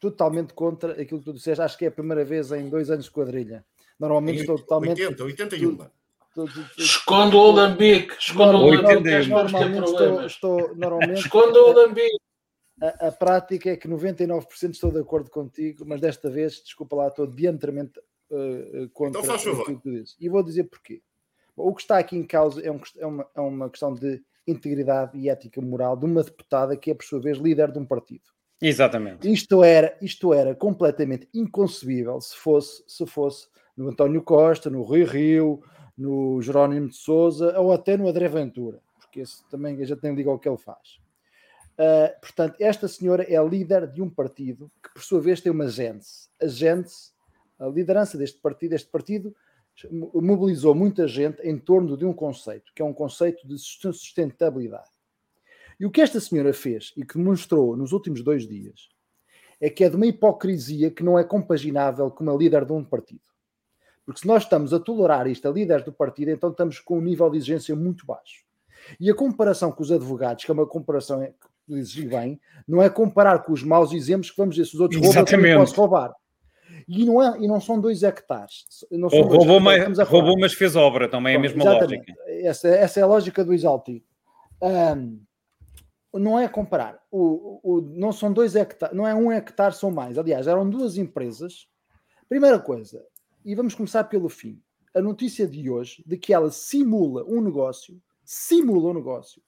totalmente contra aquilo que tu disseste. Acho que é a primeira vez em dois anos de quadrilha. Normalmente estou totalmente. 80, 81. estou- estou- Esconda o Alambique, esconda o e um. ter Normalmente estou, estou normalmente Esconda o Alambique. a, a prática é que 99% estou de acordo contigo, mas desta vez, desculpa lá, estou diametramente uh, uh, contra Então faz favor. aquilo que tu dizes. E vou dizer porquê. Bom, o que está aqui em causa é, um é uma, é uma questão de integridade e ética moral de uma deputada que é, por sua vez, líder de um partido. Exatamente. Isto era, isto era completamente inconcebível se fosse, se fosse no António Costa, no Rui Rio, no Jerónimo de Souza ou até no André Ventura, porque esse também gente nem liga ao que ele faz. Uh, portanto, esta senhora é a líder de um partido que, por sua vez, tem uma gênese. A gênese, a liderança deste partido, este partido mo- mobilizou muita gente em torno de um conceito, que é um conceito de susten- sustentabilidade. E o que esta senhora fez e que demonstrou nos últimos dois dias é que é de uma hipocrisia que não é compaginável com uma líder de um partido. Porque se nós estamos a tolerar isto a líderes do partido, então estamos com um nível de exigência muito baixo. E a comparação com os advogados, que é uma comparação que dizes bem, não é comparar com os maus exemplos que vamos dizer se os outros roubam, eu Exatamente. posso roubar. E não, é, e não são dois hectares. Não Ou roubou, hectares, mas, roubou, mas fez obra, também é a mesma exatamente. lógica. Essa, essa é a lógica do exaltivo. Ahm, não é comparar. O, o- não são dois hectares, não é um hectare, são mais. Aliás, eram duas empresas. Primeira coisa, e vamos começar pelo fim. A notícia de hoje de que ela simula um negócio, simula um negócio,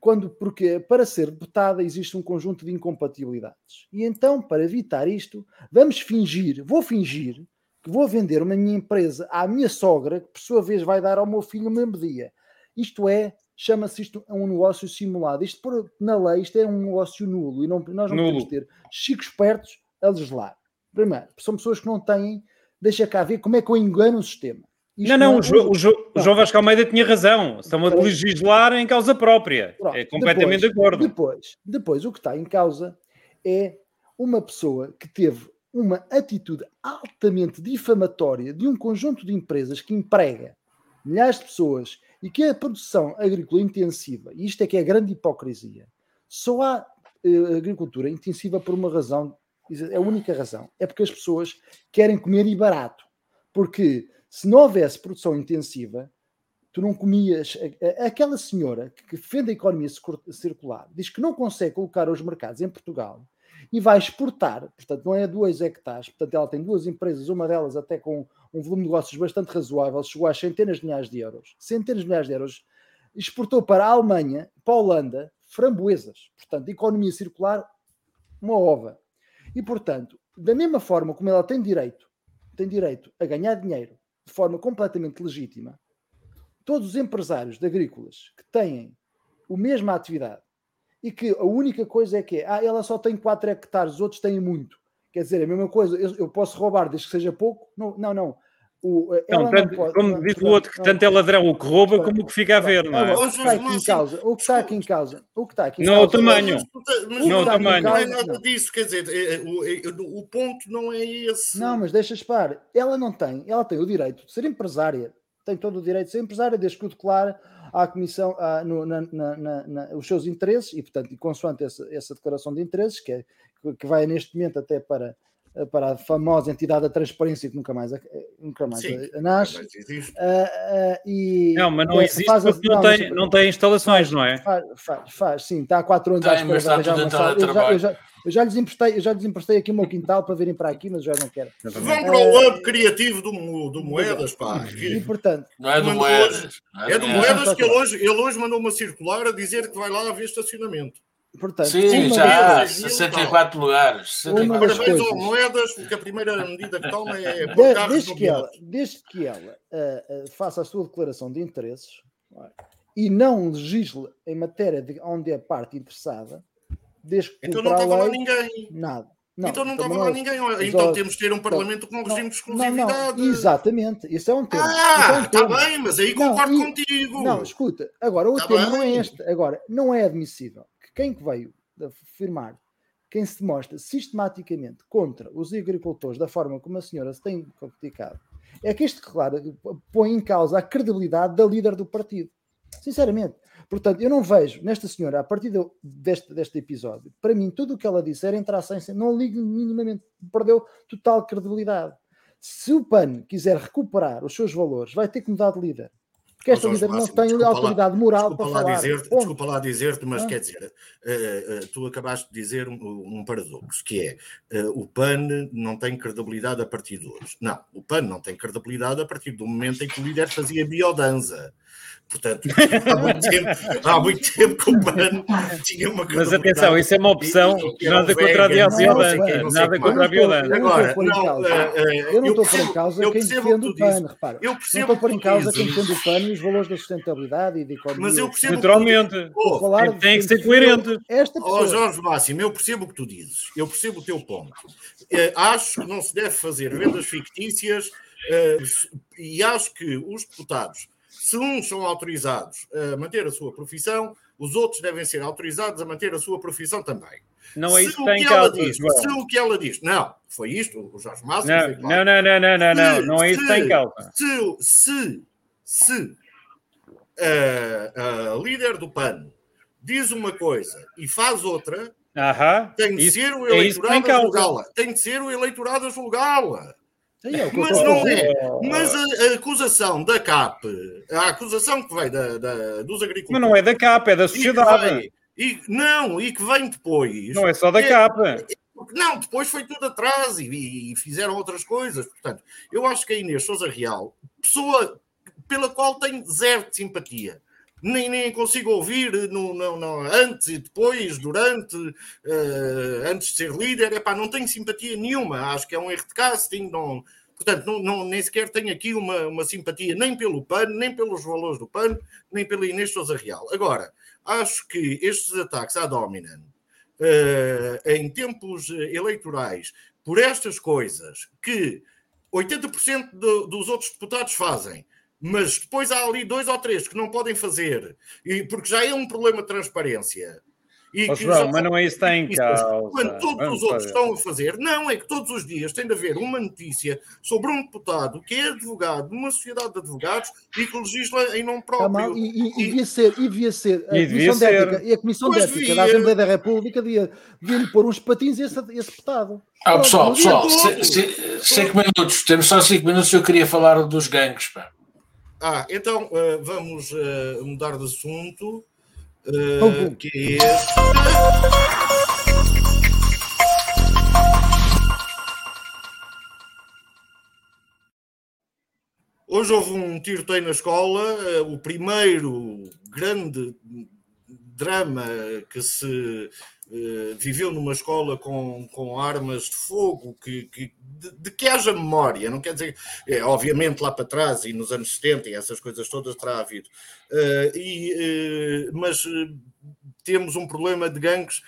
quando, porque para ser deputada existe um conjunto de incompatibilidades. E então, para evitar isto, vamos fingir, vou fingir que vou vender uma minha empresa à minha sogra, que por sua vez vai dar ao meu filho no mesmo dia. Isto é, chama-se isto um negócio simulado. Isto por, na lei, isto é um negócio nulo e não, nós não Nulo. podemos ter chicos espertos a legislar. Primeiro, são pessoas que não têm, deixa cá ver como é que eu engano o sistema. Isto Não, não, é o, Jo- o Jo- o João Vasco Almeida tinha razão. Estão a legislar em causa própria. Pronto, É completamente depois, de acordo. Depois, depois, o que está em causa é uma pessoa que teve uma atitude altamente difamatória de um conjunto de empresas que emprega milhares de pessoas e que a produção agrícola intensiva, e isto é que é a grande hipocrisia, só há eh, agricultura intensiva por uma razão, é a única razão, é porque as pessoas querem comer e barato. Porque se não houvesse produção intensiva, tu não comias. Aquela senhora que defende a economia circu- circular diz que não consegue colocar os mercados em Portugal e vai exportar, portanto, não é dois hectares, portanto, ela tem duas empresas, uma delas até com um volume de negócios bastante razoável, chegou às centenas de milhares de euros. Centenas de milhares de euros. Exportou para a Alemanha, para a Holanda, framboesas. Portanto, economia circular, uma ova. E, portanto, da mesma forma como ela tem direito, tem direito a ganhar dinheiro de forma completamente legítima, todos os empresários de agrícolas que têm a mesma atividade e que a única coisa é que é, ah, ela só tem 4 hectares, os outros têm muito. Quer dizer, a mesma coisa, eu, eu posso roubar desde que seja pouco? Não, não. não. O, Não, não tanto- pode- como não, diz o não, outro, que não. tanto é ladrão o que rouba como o que fica a ver, não é? O que está aqui em causa, o que está aqui em causa, o que está aqui em Não é o causa- tamanho. Mas, Não, não, o tamanho. não é Não. nada disso, quer dizer, é- é- o, é- o ponto não é esse. Não, mas deixa esperar. Ela não tem, ela tem o direito de ser empresária, tem todo o direito de ser empresário, desde que o declare à Comissão à, no, na, na, na, os seus interesses e, portanto, consoante essa, essa declaração de interesses, que, é, que vai neste momento até para para a famosa entidade da transparência que nunca mais, nunca mais Sim, nasce. Uh, uh, e não, mas não existe faz, porque não, tem, não tem instalações, não é? Faz, faz, faz, sim, está há quatro anos à espera uma sala. Eu já, eu, já, eu já, lhes emprestei, eu já lhes emprestei aqui o meu quintal para virem para aqui, mas já não quero. Vão para o hub criativo do, do Moedas, pá. E, portanto, não é do Moedas. é do Moedas que ele hoje, ele hoje mandou uma circular a dizer que vai lá haver estacionamento. Portanto, Sim, já há 64 lugares. 64. Parabéns ao Moedas, porque a primeira medida que toma é. De, desde, que ela, desde que ela uh, uh, faça a sua declaração de interesses é? e não legisle em matéria de onde é parte interessada, desde que. Então não estava lá ninguém. Nada. Não, então não estava lá é. ninguém. Então temos de ter um Parlamento com regime de exclusividade. Não, não, exatamente, isso é um tema. Ah, está é um bem, mas aí concordo e, contigo. Não, escuta, agora o tá tema bem. não é este. Agora, não é admissível quem que veio afirmar, quem se demonstra sistematicamente contra os agricultores da forma como a senhora se tem criticado, é que este, claro, põe em causa a credibilidade da líder do partido. Sinceramente. Portanto, eu não vejo nesta senhora, a partir deste, deste episódio, para mim, tudo o que ela disse era entrar sem. Não ligo minimamente, perdeu total credibilidade. Se o PAN quiser recuperar os seus valores, vai ter que mudar de líder. Porque esta líder não tem autoridade lá, moral para falar. Dizer, desculpa lá dizer-te, mas ah. quer dizer, uh, uh, tu acabaste de dizer um, um paradoxo, que é uh, o PAN não tem credibilidade a partir de hoje. Não, o PAN não tem credibilidade a partir do momento em que o líder fazia biodança. Portanto, há muito tempo, há muito tempo que o PAN tinha uma Mas atenção, isso é uma opção, nada contra a biodança. Nada contra a biodança. Agora, eu não estou por em causa quem defende o PAN, repara. Eu percebo não estou por em causa quem defende o PAN e os valores da sustentabilidade e da economia. Mas eu percebo. Naturalmente. Oh, tem que ser coerente. Esta pessoa... Oh, Jorge Máximo, eu percebo o que tu dizes. Eu percebo o teu ponto. Eh, acho que não se deve fazer vendas fictícias eh, e acho que os deputados se uns são autorizados a manter a sua profissão, os outros devem ser autorizados a manter a sua profissão também. Não é isso que tem causa. Diz, se o que ela diz, não, foi isto, o Jorge Massa. Não, não, não, não, não, não, não, não é isso que tem causa. Se, se, se a, a líder do PAN diz uma coisa e faz outra, Aham, tem de ser o é eleitorado é a julgá-la. Tem de ser o eleitorado a julgá-la. É mas não é. Mas a, a, acusação da CAP, a acusação que vem da, da, dos agricultores. Mas não é da CAP, é da sociedade. E, vem, e não, e que vem depois. Não é só da é, CAP. Não, depois foi tudo atrás e, e, fizeram outras coisas. Portanto, eu acho que a Inês Souza Real, pessoa pela qual tenho zero de simpatia. Nem, nem consigo ouvir no, no, no antes e depois, durante, uh, antes de ser líder. Epá, não tenho simpatia nenhuma. Acho que é um erro de casting. Não, portanto, não, não, nem sequer tenho aqui uma, uma simpatia nem pelo PAN, nem pelos valores do PAN, nem pela Inês Souza Real. Agora, acho que estes ataques à Dominan, uh, em tempos eleitorais, por estas coisas que 80% do, dos outros deputados fazem, mas depois há ali dois ou três que não podem fazer, e porque já é um problema de transparência. E oh, João, mas não é isso que está em causa. Quando todos Vamos os outros fazer. estão a fazer, não, é que todos os dias tem de haver uma notícia sobre um deputado que é advogado numa sociedade de advogados e que legisla em nome próprio. Tá e, e, e, devia ser, e devia ser a e Comissão de Ética, e a Comissão de Ética da Assembleia da República devia, devia lhe pôr uns patins a esse, esse deputado. Ah, pessoal, pessoal, cinco minutos, temos só cinco minutos e eu queria falar dos gangues, pá. Ah, então uh, vamos uh, mudar de assunto. Uh, que é Hoje houve um tiroteio na escola, o primeiro grande drama que se uh, viveu numa escola com, com armas de fogo, que, que de, de, que haja memória, não quer dizer, é, obviamente lá para trás e nos anos 70 e essas coisas todas terá havido, uh, e, uh, mas temos um problema de gangues,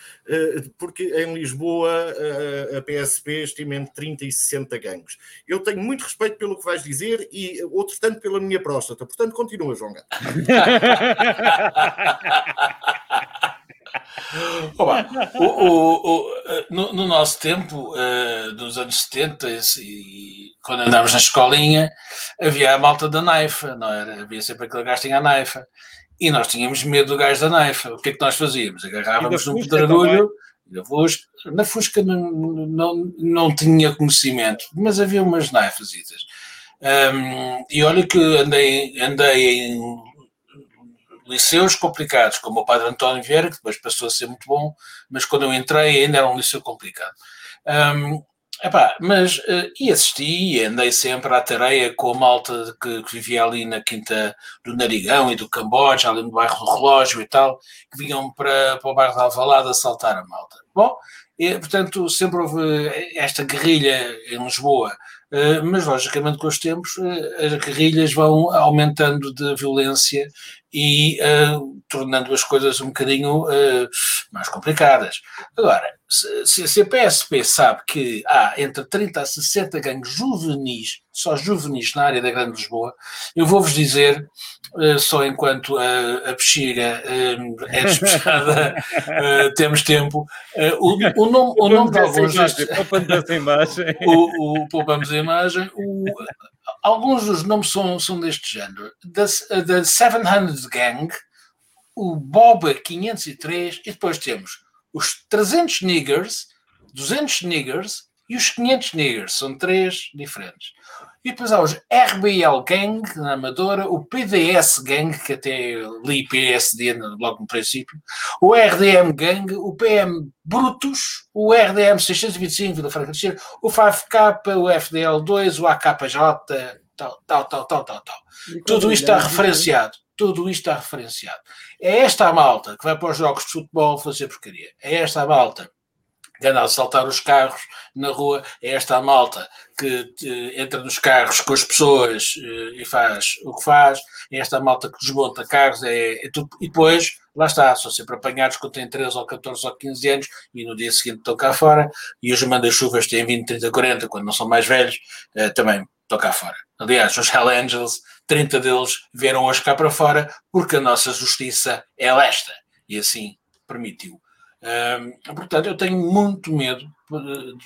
porque em Lisboa a PSP estima entre 30 e 60 gangues. Eu tenho muito respeito pelo que vais dizer e outro tanto pela minha próstata, portanto continua, João Gato. Oba, o, o, o, no, no, nosso tempo, uh, dos anos 70, e, quando andávamos na escolinha, havia a malta da naifa, não era? Havia sempre aquele gajo que tinha a naifa. E nós tínhamos medo do gajo da naifa. O que é que nós fazíamos? Agarrávamos num pedregulho. Na Fusca, na Fusca não, não, não tinha conhecimento, mas havia umas naifas. Um, e olha que andei, andei em liceus complicados, como o Padre António Vieira, que depois passou a ser muito bom, mas quando eu entrei ainda era um liceu complicado. Um, epá, mas uh, e assisti e andei sempre à tareia com a malta que, que, vivia ali na Quinta do Narigão e do Camboja, ali no bairro do Relógio e tal, que vinham para, para o bairro de Alvalade assaltar a malta. Bom, e, portanto, sempre houve esta guerrilha em Lisboa mas logicamente com os tempos eh, as guerrilhas vão aumentando de violência e uh, tornando as coisas um bocadinho uh, mais complicadas. Agora, se, se, a PSP sabe que há entre 30 a 60 gangues juvenis, só juvenis na área da Grande Lisboa, eu vou-vos dizer, uh, só enquanto a, a bexiga é despejada, temos tempo, o, o, nome, o nome de alguns... Poupamos a imagem. O, o, poupamos a imagem. O, alguns dos nomes são, são deste género. Da, da 700 Gang, o Boba 503 e depois temos os 300 niggers, 200 niggers e os 500 niggers. São três diferentes. E depois há os RBL Gang, na Amadora, o PDS Gang, que até li PSD logo no princípio, o RDM Gang, o PM Brutus, o RDM 625 Vila Franca de o 5K, o FDL2, o AKJ, tal, tal, tal, tal, tal, tal. Tudo isto está referenciado. Tudo isto está referenciado. É esta a malta que vai para os jogos de futebol fazer porcaria. É esta a malta que anda a saltar os carros na rua, é esta a malta que uh, entra nos carros com as pessoas uh, e faz o que faz, é esta a malta que desmonta carros, é, é tudo, e depois, lá está, são sempre apanhados quando têm 13 ou 14 ou 15 anos e no dia seguinte estão cá fora, e os manda-chuvas têm 20, 30, 40, quando não são mais velhos, uh, também estão cá fora. Aliás, os Hell Angels, 30 deles vieram hoje cá para fora porque a nossa justiça é esta, e assim permitiu portanto, eu tenho muito medo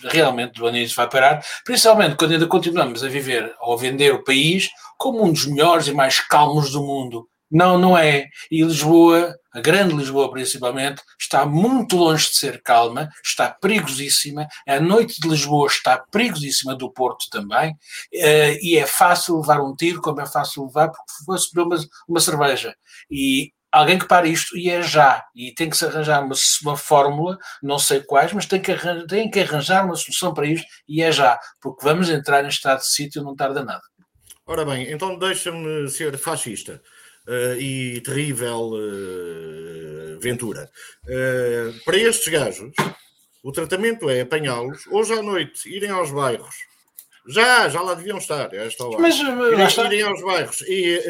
realmente do Anísio vai parar, principalmente quando ainda continuamos a viver ou a vender o país como um dos melhores e mais calmos do mundo. Não, não é. E Lisboa, a grande Lisboa principalmente, está muito longe de ser calma, está perigosíssima. A noite de Lisboa está perigosíssima do Porto também. Uh, e é fácil levar um tiro, como é fácil levar porque fosse beber uma, uma cerveja. E alguém que pare isto e é já. E tem que se arranjar uma, uma fórmula, não sei quais, mas tem que, arranjar, tem que arranjar uma solução para isto e é já, porque vamos entrar em estado de sítio não tarda nada. Ora bem, então deixa-me ser fascista uh, e terrível uh, Ventura. Uh, para estes gajos, o tratamento é apanhá-los hoje à noite, irem aos bairros. Já, já lá deviam estar, a esta hora. Mas, irem, irem aos bairros e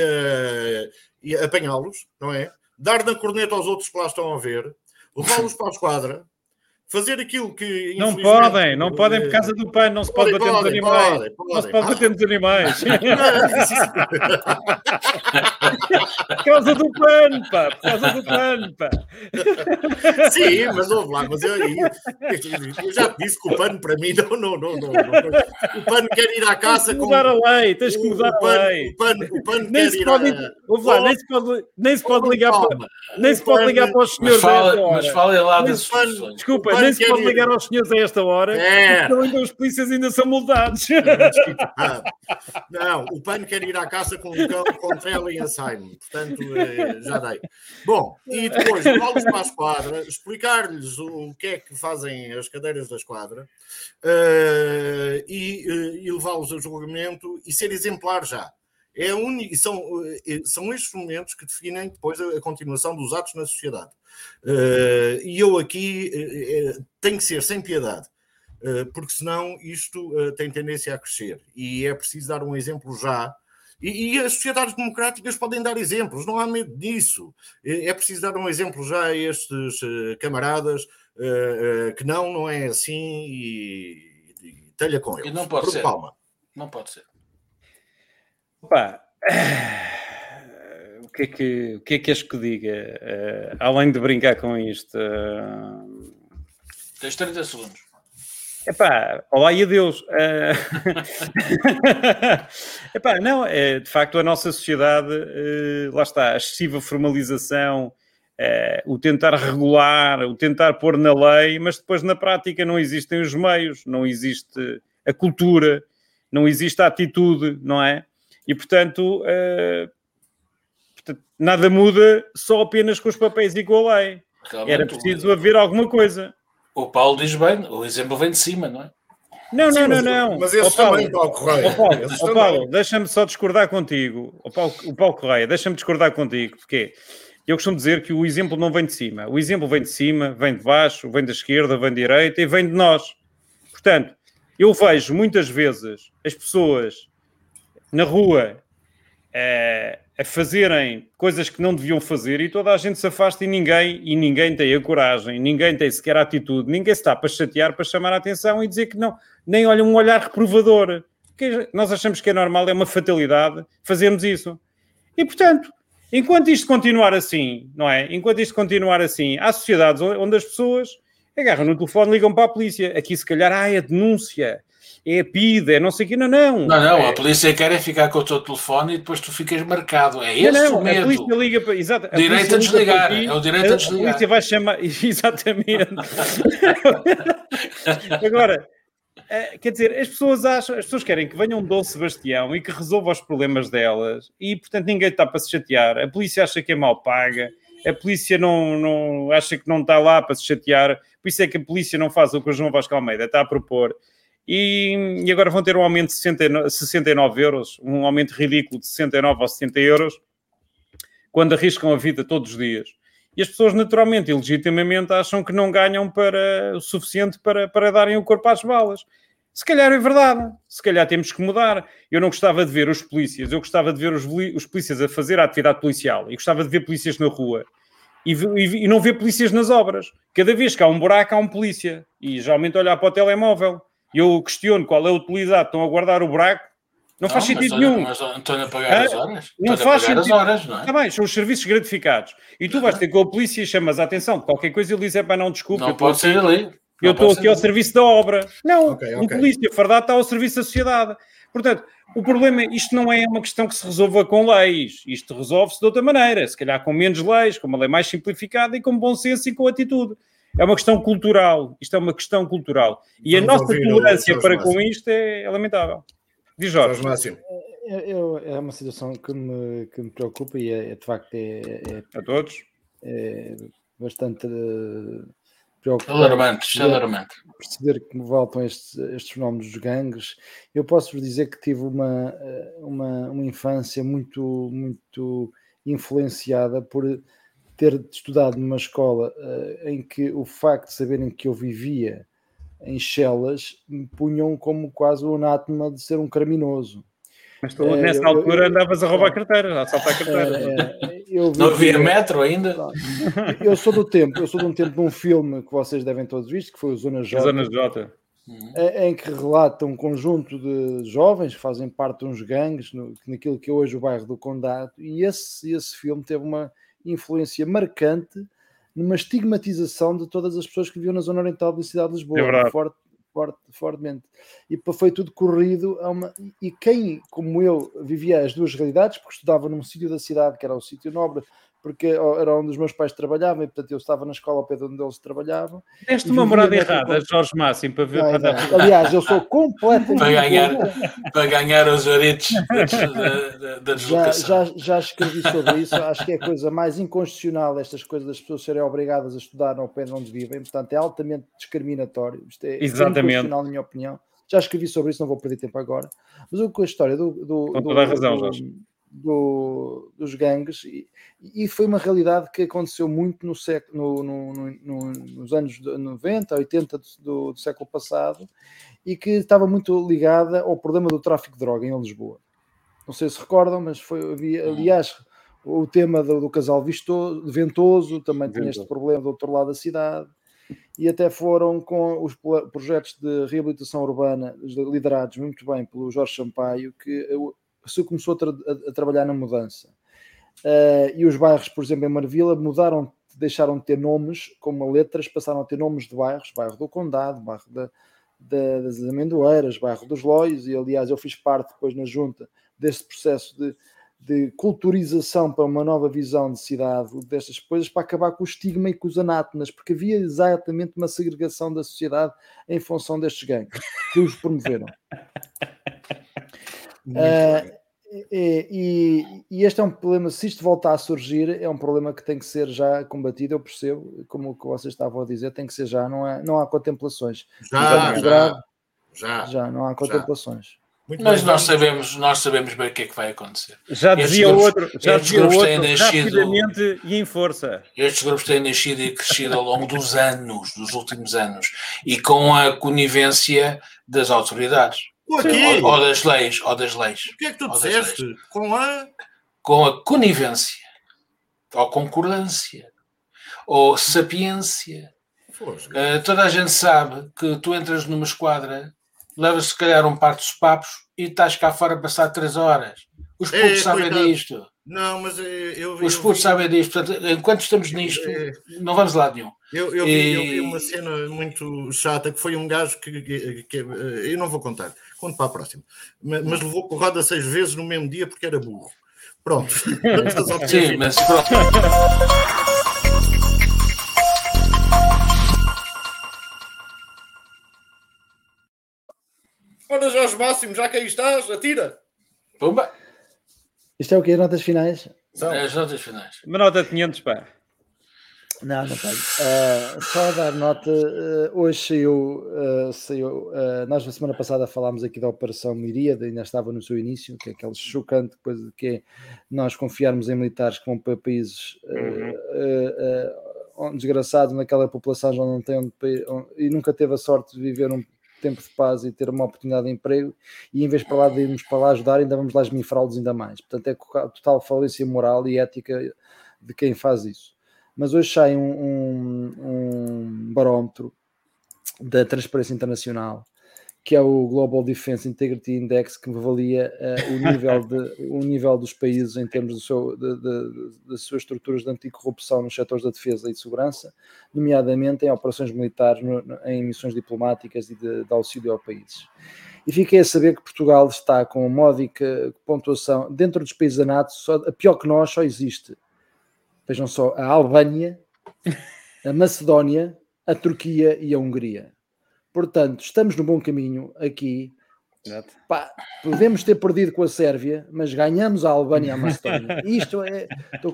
e apanhá-los, não é? Dar na corneta aos outros que lá estão a ver, levá-los para a esquadra, fazer aquilo que. Não podem, não podem por causa do pano, não se pode bater nos animais. Podem, podem, não se pode bater nos animais. por causa do pano, pá, por causa do pano, pá. Sim, mas ouve lá, mas eu, eu, eu já te disse que o pano para mim não, não, não, não, não. O pano quer ir à caça com. Mudar a lei, tens que mudar o, a lei. O pano, o pano nem quer ir pode, ouve lá, nem se pode, nem se pode ligar para, nem se pode ligar para os senhores. Mas fala, mas fala lá das Desculpa, nem se pode ligar aos senhores a esta hora, é. porque ainda os polícias ainda são multados. Não, o pano quer ir à caça com um cão ela e Portanto eh, já dei. Bom, e depois levá-los para a esquadra, explicar-lhes o que é que fazem as cadeiras da esquadra uh, e, uh, e levá-los a julgamento e ser exemplar já. É único, são, são estes momentos que definem depois a, a continuação dos atos na sociedade. Uh, e eu aqui uh, tenho que ser sem piedade, uh, porque senão isto tem tendência a crescer e é preciso dar um exemplo já. E, e, as sociedades democráticas podem dar exemplos, não há medo disso. É preciso dar um exemplo já a estes camaradas que não, não é assim e, e telha com eles. E não pode Por ser. Palma. Não pode ser. Opa que é que, o que, é que és que diga? Uh, além de brincar com isto. Uh... Tens 30 segundos. Epá, olá e adeus. Uh... Epá, não, é, de facto a nossa sociedade, uh, lá está, a excessiva formalização, uh, o tentar regular, o tentar pôr na lei, mas depois na prática não existem os meios, não existe a cultura, não existe a atitude, não é? E portanto, portanto nada muda só apenas com os papéis e com a lei. Realmente, Era preciso haver alguma coisa. O Paulo diz bem, o exemplo vem de cima, não é? Não, Sim, não, não, não. Mas esse Paulo, também, Paulo Correia. Ó Paulo, Paulo deixa-me só discordar contigo. O Paulo, o Paulo Correia, deixa-me discordar contigo, porque eu costumo dizer que o exemplo não vem de cima. O exemplo vem de cima, vem de baixo, vem da esquerda, vem da direita e vem de nós. Portanto, eu vejo muitas vezes as pessoas na rua eh, a fazerem coisas que não deviam fazer e toda a gente se afasta e ninguém, e ninguém tem a coragem, ninguém tem sequer a atitude, ninguém se está para chatear, para chamar a atenção e dizer que não, nem olha um olhar reprovador. Porque nós achamos que é normal, é uma fatalidade fazermos isso. E portanto, enquanto isto continuar assim, não é? Enquanto isto continuar assim, há sociedades onde as pessoas agarram no telefone, ligam para a polícia. Aqui se calhar, ah, é denúncia é a PIDE, é não sei o que, não, não. Não, não, é... a polícia quer é ficar com o teu telefone e depois tu ficas marcado. É esse não, não, o medo. A polícia liga para. Exato, a direito a desligar. Ti, é o direito a, a desligar. A polícia vai chamar. Exatamente. Agora. É, quer dizer, as pessoas acham, as pessoas querem que venha um Dom Sebastião e que resolva os problemas delas e, portanto, ninguém está para se chatear. A polícia acha que é mal paga, a polícia não, não acha que não está lá para se chatear, por isso é que a polícia não faz o que o João Vasco Almeida está a propor e, e, agora vão ter um aumento de 69, 69 euros, um aumento ridículo de 69 ou 70 euros, quando arriscam a vida todos os dias. E as pessoas, naturalmente e legitimamente, acham que não ganham para, o suficiente para, para darem o corpo às balas. Se calhar é verdade, se calhar temos que mudar. Eu não gostava de ver os polícias, eu gostava de ver os, os polícias a fazer a atividade policial e gostava de ver polícias na rua e, e, e, não ver polícias nas obras. Cada vez que há um buraco, há um polícia e geralmente olhar para o telemóvel eu questiono qual é a utilidade, estão a guardar o buraco, não, não faz sentido nenhum. Mas estão a pagar as horas? Não faz sentido. As horas, não é? Está bem, são os serviços gratificados. E tu vais ter com a polícia e chamas a atenção de qualquer coisa e ele diz: é para não, desculpe. Não pode ser ali. Eu estou aqui ao serviço da obra. Não, okay, okay. o polícia fardado está ao serviço da sociedade. Portanto, o problema é isto não é uma questão que se resolva com leis. Isto resolve-se de outra maneira. Se calhar com menos leis, com uma lei mais simplificada e com bom senso e com atitude. É uma questão cultural. Isto é uma questão cultural. E Vamos a nossa tolerância para com isto é lamentável. Diz Jorge. Máximo. É, é, é, uma situação que me, que me preocupa e é, é de facto é, é, a todos é bastante uh, preocupante. Alarmante, alarmante. Perceber que voltam estes, estes fenómenos dos gangues. Eu posso vos dizer que tive uma, eh, uma, uma infância muito, muito influenciada por ter estudado numa escola uh, em que o facto de saberem que eu vivia em Chelas me punham como quase o anátema de ser um criminoso. Mas tu, é, nessa eu, altura eu, andavas a roubar carteira, a assaltar carteira. É, é, não havia metro ainda? Eu sou do tempo, eu sou de um tempo de um filme que vocês devem todos visto, que foi o Zona J. Zona J. Em que relata um conjunto de jovens que fazem parte de uns gangues no, naquilo que é hoje o bairro do Condado, e esse, esse filme teve uma, influência marcante numa estigmatização de todas as pessoas que viviam na zona oriental da cidade de Lisboa, é forte, forte, fortemente. E foi tudo corrido a uma. E quem, como eu, vivia as duas realidades, porque estudava num sítio da cidade que era o sítio nobre, porque era onde os meus pais trabalhavam e portanto eu estava na escola ao pé de onde eles trabalhavam. Deste uma morada errada, Jorge Máximo, para ver. Não, para não. Aliás, eu sou completamente. para, ganhar, para ganhar os aritos da, da, já, já, já escrevi sobre isso, acho que é a coisa mais inconstitucional estas coisas das pessoas serem obrigadas a estudar ao pé de onde vivem, portanto é altamente discriminatório. Isto é Exatamente. inconstitucional, na minha opinião. Já escrevi sobre isso, não vou perder tempo agora. Mas o que a história do. do Com toda a razão, Jorge do, dos gangues e, e, foi uma realidade que aconteceu muito no século, no, no, no, nos anos 90, 80 do, do, século passado e que estava muito ligada ao problema do tráfico de droga em Lisboa. Não sei se recordam, mas foi, havia, aliás, o tema do, do casal vistoso, ventoso também tinha este problema do outro lado da cidade e até foram com os projetos de reabilitação urbana liderados muito bem pelo Jorge Sampaio que se começou a, tra a, trabalhar na mudança. Uh, e os bairros, por exemplo, em Marvila, mudaram, deixaram de ter nomes como letras, passaram a ter nomes de bairros, bairro do Condado, bairro da, da, das Amendoeiras, bairro dos Loios, e aliás eu fiz parte depois na junta deste processo de, de culturização para uma nova visão de cidade destas coisas para acabar com o estigma e com os anátonas, porque havia exatamente uma segregação da sociedade em função destes gangues que os promoveram. Uh, e, e, este é um problema, se isto voltar a surgir, é um problema que tem que ser já combatido, eu percebo, como o que vocês estavam a dizer, tem que ser já, não, é, não há contemplações. Já, já, já, já, não há contemplações. Muito Mas bem, nós sabemos, nós sabemos bem o que é que vai acontecer. Já dizia grupos, outro, já dizia outro, nascido, rapidamente e em força. Estes grupos têm nascido e crescido ao longo dos anos, dos últimos anos, e com a conivência das autoridades. Ou, ou, das leis, ou das leis. O que é que tu disseste? Com a... Com a conivência, ou concordância, ou sapiência. Uh, toda a gente sabe que tu entras numa esquadra levas se calhar um par dos papos e estás cá fora a passar três horas. Os putos é, sabem coitado. disto. Não, mas eu vi. Os putos sabem disto. Portanto, enquanto estamos nisto, é, não vamos lá nenhum. Eu, eu, e... vi, eu, vi, uma cena muito chata que foi um gajo que, que, que, eu não vou contar, conto para a próxima, mas, mas levou porrada seis vezes no mesmo dia porque era burro. Pronto. Sim, mas pronto. Ora, Jorge Máximo, já que aí estás, atira. Pumba. Isto é o quê? Notas finais? São. É as notas finais. Uma nota de 500, pá. Não, não tenho. Uh, só a dar nota. Uh, hoje saiu. Uh, saiu nós, na semana passada, falámos aqui da Operação Miríada, ainda estava no seu início, que é aquele chocante de que é nós confiarmos em militares que vão para países uhum. desgraçados, naquela população já não tem onde, onde, e nunca teve a sorte de viver um tempo de paz e ter uma oportunidade de emprego, e em vez para lá de irmos para lá ajudar, ainda vamos lá esmifrá-los ainda mais. Portanto, é total falência moral e ética de quem faz isso. Mas hoje sai um, um, um barómetro da Transparência Internacional que é o Global Defense Integrity Index, que avalia uh, o, nível de, o nível dos países em termos seu, de, de, das suas estruturas de anticorrupção nos setores da defesa e de segurança, nomeadamente em operações militares, no, em missões diplomáticas e de, de auxílio ao países. E fiquei a saber que Portugal está com módica pontuação dentro dos países da NATO, só, a pior que nós só existe. Vejam só, a Albânia, a Macedónia, a Turquia e a Hungria Portanto, estamos no bom caminho aqui. Pá, podemos ter perdido com a Sérvia, mas ganhamos a Albânia e a Macedónia. Isto é. Estou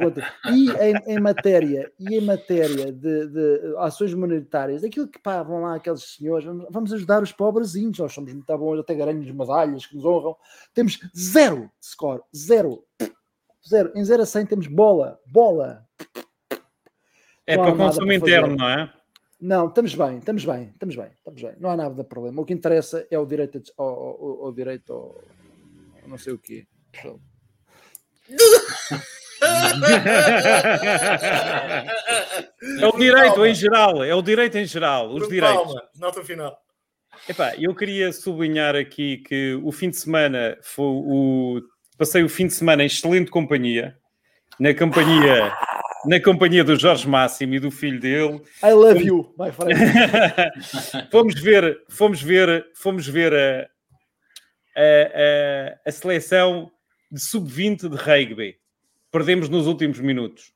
E em, em, matéria, e em matéria de, de, ações humanitárias, aquilo que pá, vão lá aqueles senhores, vamos ajudar os pobrezinhos, nós somos muito bons, até ganhamos medalhas que nos honram. Temos zero score, zero. Zero. Em 0 a 100 temos bola, bola. É não para consumo interno, não é? Não, estamos bem, estamos bem, estamos bem, estamos bem. Não há nada de problema. O que interessa é o direito ao, ao, ao direito ao, não sei o quê. é o direito Palma. em geral, é o direito em geral, os Por direitos. Palma, nota final. Epá, eu queria sublinhar aqui que o fim de semana foi o. Passei o fim de semana em excelente companhia, na companhia na companhia do Jorge Máximo e do filho dele. I love you, my friend. fomos ver, fomos ver, fomos ver a, a, a, a seleção de sub-20 de rugby. Perdemos nos últimos minutos.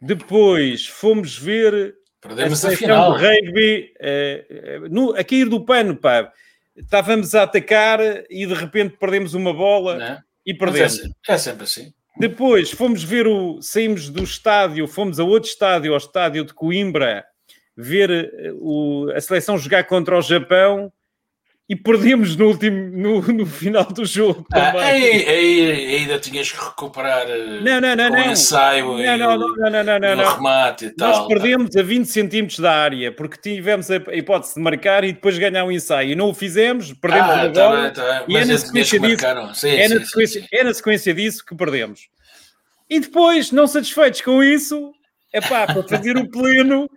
Depois fomos ver Perdemos a seleção de rugby uh, no, a cair do pano, pá. Estávamos a atacar e de repente perdemos uma bola Não. E perdemos. É, é sempre assim. Depois fomos ver o. Saímos do estádio, fomos a outro estádio, ao estádio de Coimbra, ver eh, o, a seleção jogar contra o Japão e perdemos no último no, no final do jogo ah, aí, aí, ainda tinhas que recuperar eh, não, não, não, não. o ensaio não, não, não, não, não, não, não, remate e tal. Nós perdemos a 20 centímetros da área porque tivemos a hipótese de marcar e depois ganhar o um ensaio e não o fizemos, perdemos ah, a tá tá e é na, sequência disso, sim, é, sim, na sequência, sim. é na sequência disso que perdemos. E depois, não satisfeitos com isso, é pá, para fazer o pleno,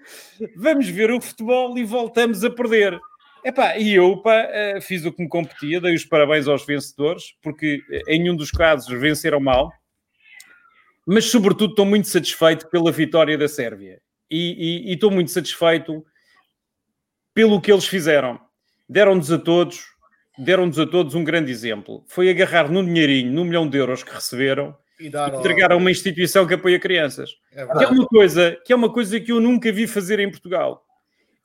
vamos ver o futebol e voltamos a perder. Epá, e eu pá, eh, fiz o que me competia, dei os parabéns aos vencedores, porque eh, em nenhum dos casos venceram mal. mas sobretudo estou muito satisfeito pela vitória da Sérvia. E, e, e estou muito satisfeito pelo que eles fizeram. Deram-nos a todos, deram-nos a todos um grande exemplo. Foi agarrar num dinheirinho, num milhão de euros que receberam e, e entregar a uma instituição que apoia crianças. É que, é uma coisa, que é uma coisa que eu nunca vi fazer em Portugal.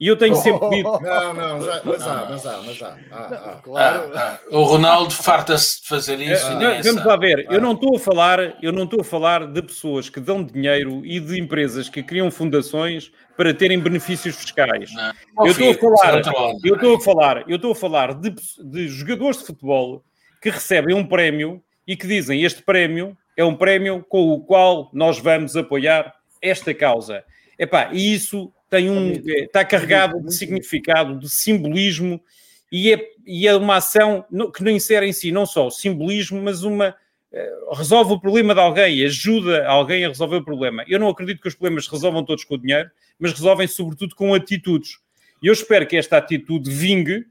E eu tenho sempre dito. Não, não, já, mas há, mas há, mas há. Ah, ah. Claro. Ah, o Ronaldo farta-se de fazer isso. É, vamos lá ver, eu não estou a falar, eu não estou a falar de pessoas que dão dinheiro e de empresas que criam fundações para terem benefícios fiscais. Não. Eu estou a falar, eu estou a falar, eu estou a falar de, de jogadores de futebol que recebem um prémio e que dizem este prémio é um prémio com o qual nós vamos apoiar esta causa. Epá, e isso tem um, está carregado de significado, de simbolismo, e é, e é uma ação que não insere em si não só o simbolismo, mas uma eh, resolve o problema de alguém, ajuda alguém a resolver o problema. Eu não acredito que os problemas se resolvam todos com o dinheiro, mas resolvem sobretudo com atitudes. E eu espero que esta atitude vingue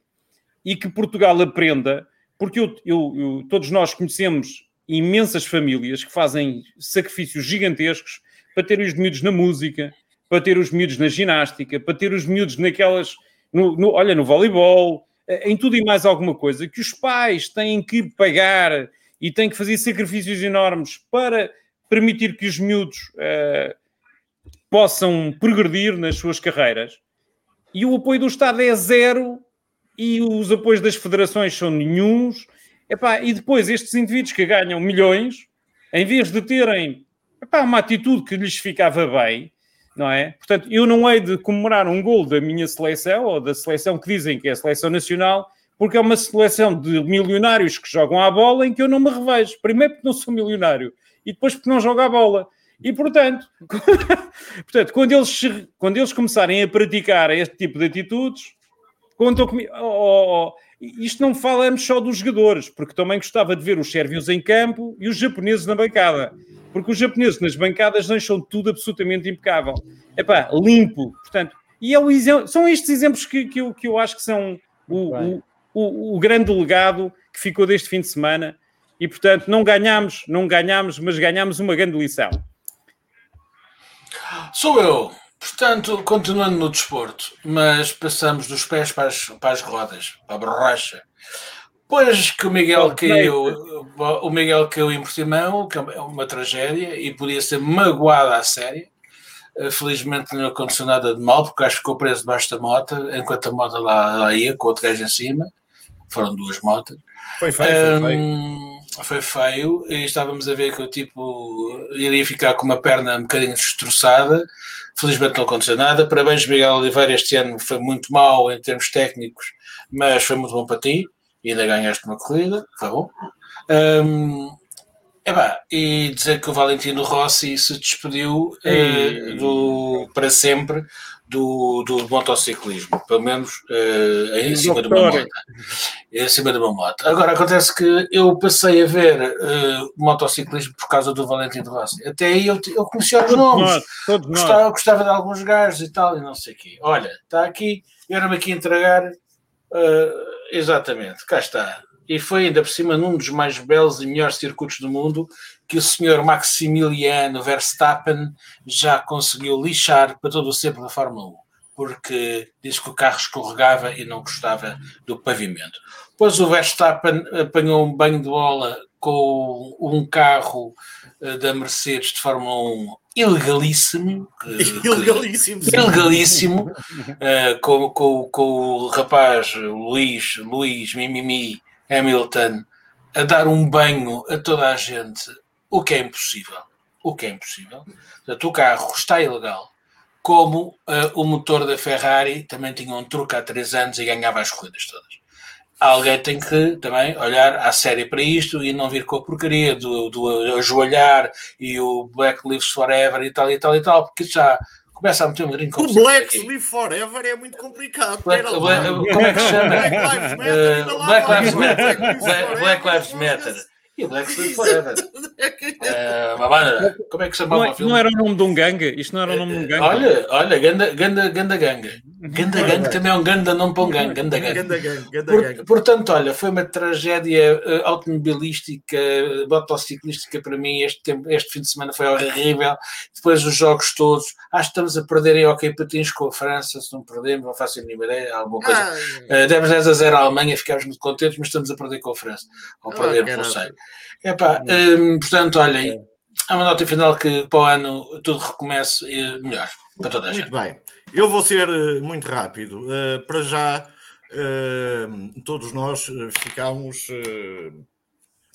e que Portugal aprenda, porque eu, eu, eu, todos nós conhecemos imensas famílias que fazem sacrifícios gigantescos para ter os miúdos na música, para ter os miúdos na ginástica, para ter os miúdos naquelas, no, no, olha, no voleibol, eh, em tudo e mais alguma coisa, que os pais têm que pagar e têm que fazer sacrifícios enormes para permitir que os miúdos uh, possam progredir nas suas carreiras. E o apoio do Estado é zero e os apoios das federações são nenhums. Epá, e depois estes indivíduos que ganham milhões, em vez de terem epá, uma atitude que lhes ficava bem, não é? Portanto, eu não hei de comemorar um gol da minha seleção ou da seleção que dizem que é a seleção nacional, porque é uma seleção de milionários que jogam à bola em que eu não me revejo. Primeiro porque não sou milionário e depois porque não jogo à bola. E portanto, portanto quando, eles, quando eles começarem a praticar este tipo de atitudes, contam comigo. Oh, oh, oh, isto não falamos só dos jogadores, porque também gostava de ver os sérvios em campo e os japoneses na bancada. Porque os japoneses nas bancadas deixam tudo absolutamente impecável. Epá, limpo. Portanto, e é o exemplo, são estes exemplos que, que, eu, que eu acho que são o, o, o, o grande legado que ficou deste fim de semana. E, portanto, não ganhámos, não ganhámos, mas ganhámos uma grande lição. Sou eu. Portanto, continuando no desporto, mas passamos dos pés para as, para as rodas, para a borracha. Pois que o Miguel caiu, o Miguel caiu em Portimão, que é uma tragédia e podia ser magoada à séria. Eh, felizmente não aconteceu nada de mal, porque acho que ficou preso debaixo da moto, enquanto a moto lá, lá ia, com outro gajo em cima. Foram duas motas. Foi feio, foi feio. foi feio e estávamos a ver que o tipo iria ficar com uma perna um bocadinho destroçada. Felizmente não aconteceu nada. Parabéns, Miguel Oliveira. Este ano foi muito mal em termos técnicos, mas foi muito bom para ti ainda ganhaste uma corrida, foi bom. Um, epá, e dizer que o Valentino Rossi se despediu uh, do, para sempre do, do motociclismo, pelo menos uh, em cima de uma moto. Em cima de uma moto. Agora acontece que eu passei a ver uh, motociclismo por causa do Valentino Rossi. Até aí eu, eu conhecia os nomes, gostava, gostava, de alguns gajos e tal, e não sei o quê. Olha, está aqui, era-me aqui entregar. Uh, exatamente, cá está. E foi ainda por cima num dos mais belos e melhores circuitos do mundo que o senhor Maximiliano Verstappen já conseguiu lixar para todo o sempre da Fórmula 1, porque disse que o carro escorregava e não gostava do pavimento. Pois o Verstappen apanhou um banho de bola com um carro eh, da Mercedes de Fórmula 1 ilegalíssimo. ilegalíssimo. ilegalíssimo. uh, com, com, com o rapaz Luís, Luís Mimimi Hamilton a dar um banho a toda a gente, o que é impossível. O que é impossível. Portanto, o carro está ilegal. Como uh, o motor da Ferrari também tinha um truque há três anos e ganhava as corridas todas alguém tem que também olhar à série para isto e não vir com a porcaria do, do ajoelhar e o Black Lives Forever e tal e tal e tal, porque já começa a meter um bocadinho O Black Lives Forever é muito complicado. Black, Black, como é que se chama? Black Lives Matter. Uh, Black Lives Matter. Black Lives Matter. E o Black Lives Forever. uh. Como é que se chamava não, o filme? Não era o nome de um gangue? Isto não era o nome de um gangue? Olha, olha, ganda, ganda, ganda ganga. Ganda Gang também é um ganda não para um gang, Ganda Gang. Ganda gang, ganda Por- gang. portanto, olha, foi uma tragédia eh, automobilística, eh, motociclística para mim. Este, tempo, este fim de semana foi horrível. Depois os jogos todos. Acho que estamos a perder em hockey patins com a França. Se não perdemos, não faço a mínima ideia. Alguma coisa. Ah, Eh, demos 10 a 0 à Alemanha, ficámos muito contentes, mas estamos a perder com a França. Ou Ah, perdemos, não sei. Epá, hum, portanto, olhem, há uma nota final que para o ano tudo recomece melhor para toda a gente. Muito bem. Eu vou ser eh, muito rápido. Eh, para já, eh, todos nós ficámos, eh,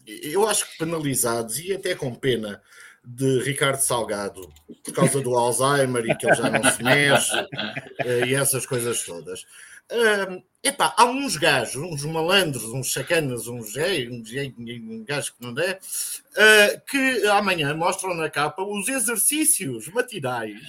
eu acho que penalizados e até com pena de Ricardo Salgado por causa do Alzheimer e que ele já não se mexe e essas coisas todas. Eh, epá, há uns gajos, uns malandros, uns sacanas, uns, é, uns, é, um gajo que não é, eh, que amanhã mostram na capa os exercícios matinais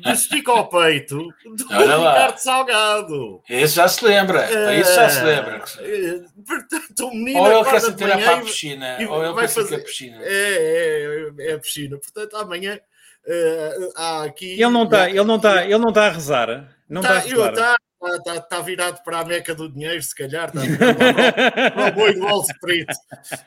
de estica ao peito do Olha. Ricardo Salgado. Isso já se lembra, isso já se lembra. Eh, Portanto, o menino Ou ele quer se tirar para a piscina, e ou ele vai quer fazer a piscina. É, é, é a piscina. Portanto, amanhã eh, há aqui. Ele não está ele não tá, ele não tá a rezar. Não está Tá, a eu- rezar. Tá, tá, tá virado para a meca do dinheiro, se calhar. Está virado para o- para o boi do Wall Street.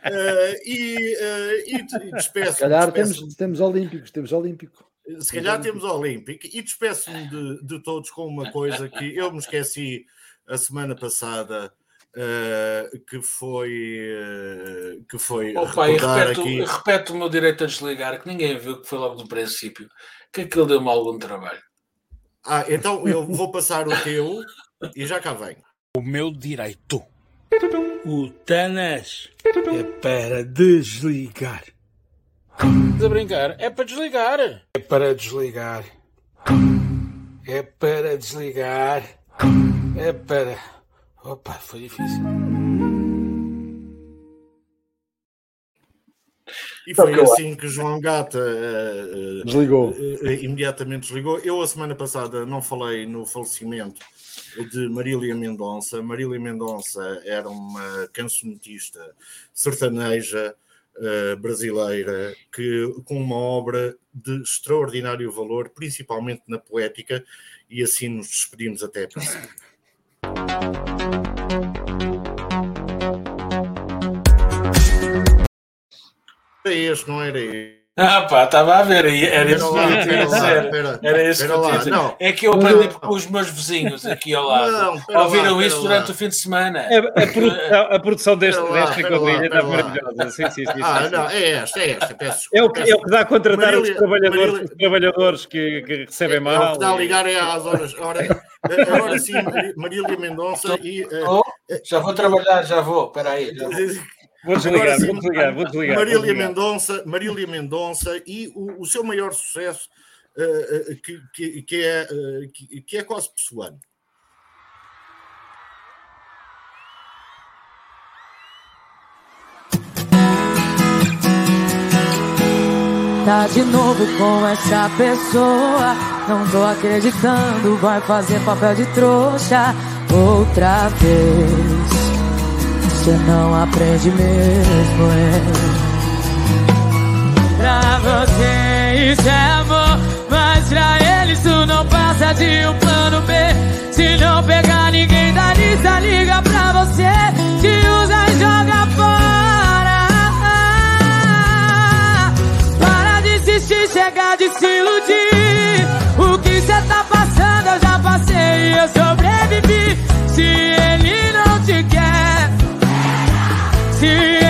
Eh, e, eh, e, e despeço. Se calhar despeço- temos, temos olímpicos, temos olímpico. Se calhar temos Olímpico e despeço-me de, de todos com uma coisa que eu me esqueci a semana passada, eh, que foi eh, que foi Opa, e recordar repete, aqui. repete o meu direito a desligar, que ninguém viu que foi logo do princípio, que aquilo deu-me algum trabalho. Ah, então eu vou passar o teu e já cá venho. O meu direito. O Tanas é para desligar. Estás a brincar? É para desligar. É para desligar. É para desligar. É para. Opa, foi difícil. E foi assim que João Gata eh, Desligou. eh, imediatamente desligou. Eu, a semana passada, não falei no falecimento de Marília Mendonça. Marília Mendonça era uma cancionetista sertaneja eh, brasileira que, com uma obra de extraordinário valor, principalmente na poética, e assim nos despedimos até para sempre. este, não era este. Ah pá, estava a ver, aí, era isso que eu ia dizer. Era isso que eu ia dizer. não. É que eu aprendi com os meus vizinhos aqui ao lado. Não, lá, Ouviram isso lá. durante o fim de semana. A, a produção, a produção deste, desta lá, quadrilha está maravilhosa. Sim, sim, sim, Ah, sim. não, é esta, é esta, peço É o, desculpa, que, é o que dá a contratar os Marília- trabalhadores, Marília- os trabalhadores que, que recebem É o mal. que está a ligar é às horas. Ora, agora sim, Marília Mendonça e. eh, já vou trabalhar, já vou. Espera aí. Vou. Desligar, agora sim, vou desligar, vou desligar. vou Marília desligar. Mendonça, Marília Mendonça e o, o seu maior sucesso, eh, que, que, que é, eh, que, que é quase pessoano. Tá de novo com essa pessoa. Não tô acreditando, vai fazer papel de trouxa outra vez você não aprende mesmo é. Pra você isso é amor, mas pra ele isso não passa de um plano B. Se não pegar ninguém da lista, liga pra você, te usa e joga fora. Para de insistir, chega de se iludir. O que cê tá passando eu já passei e eu sobrevivi. Se see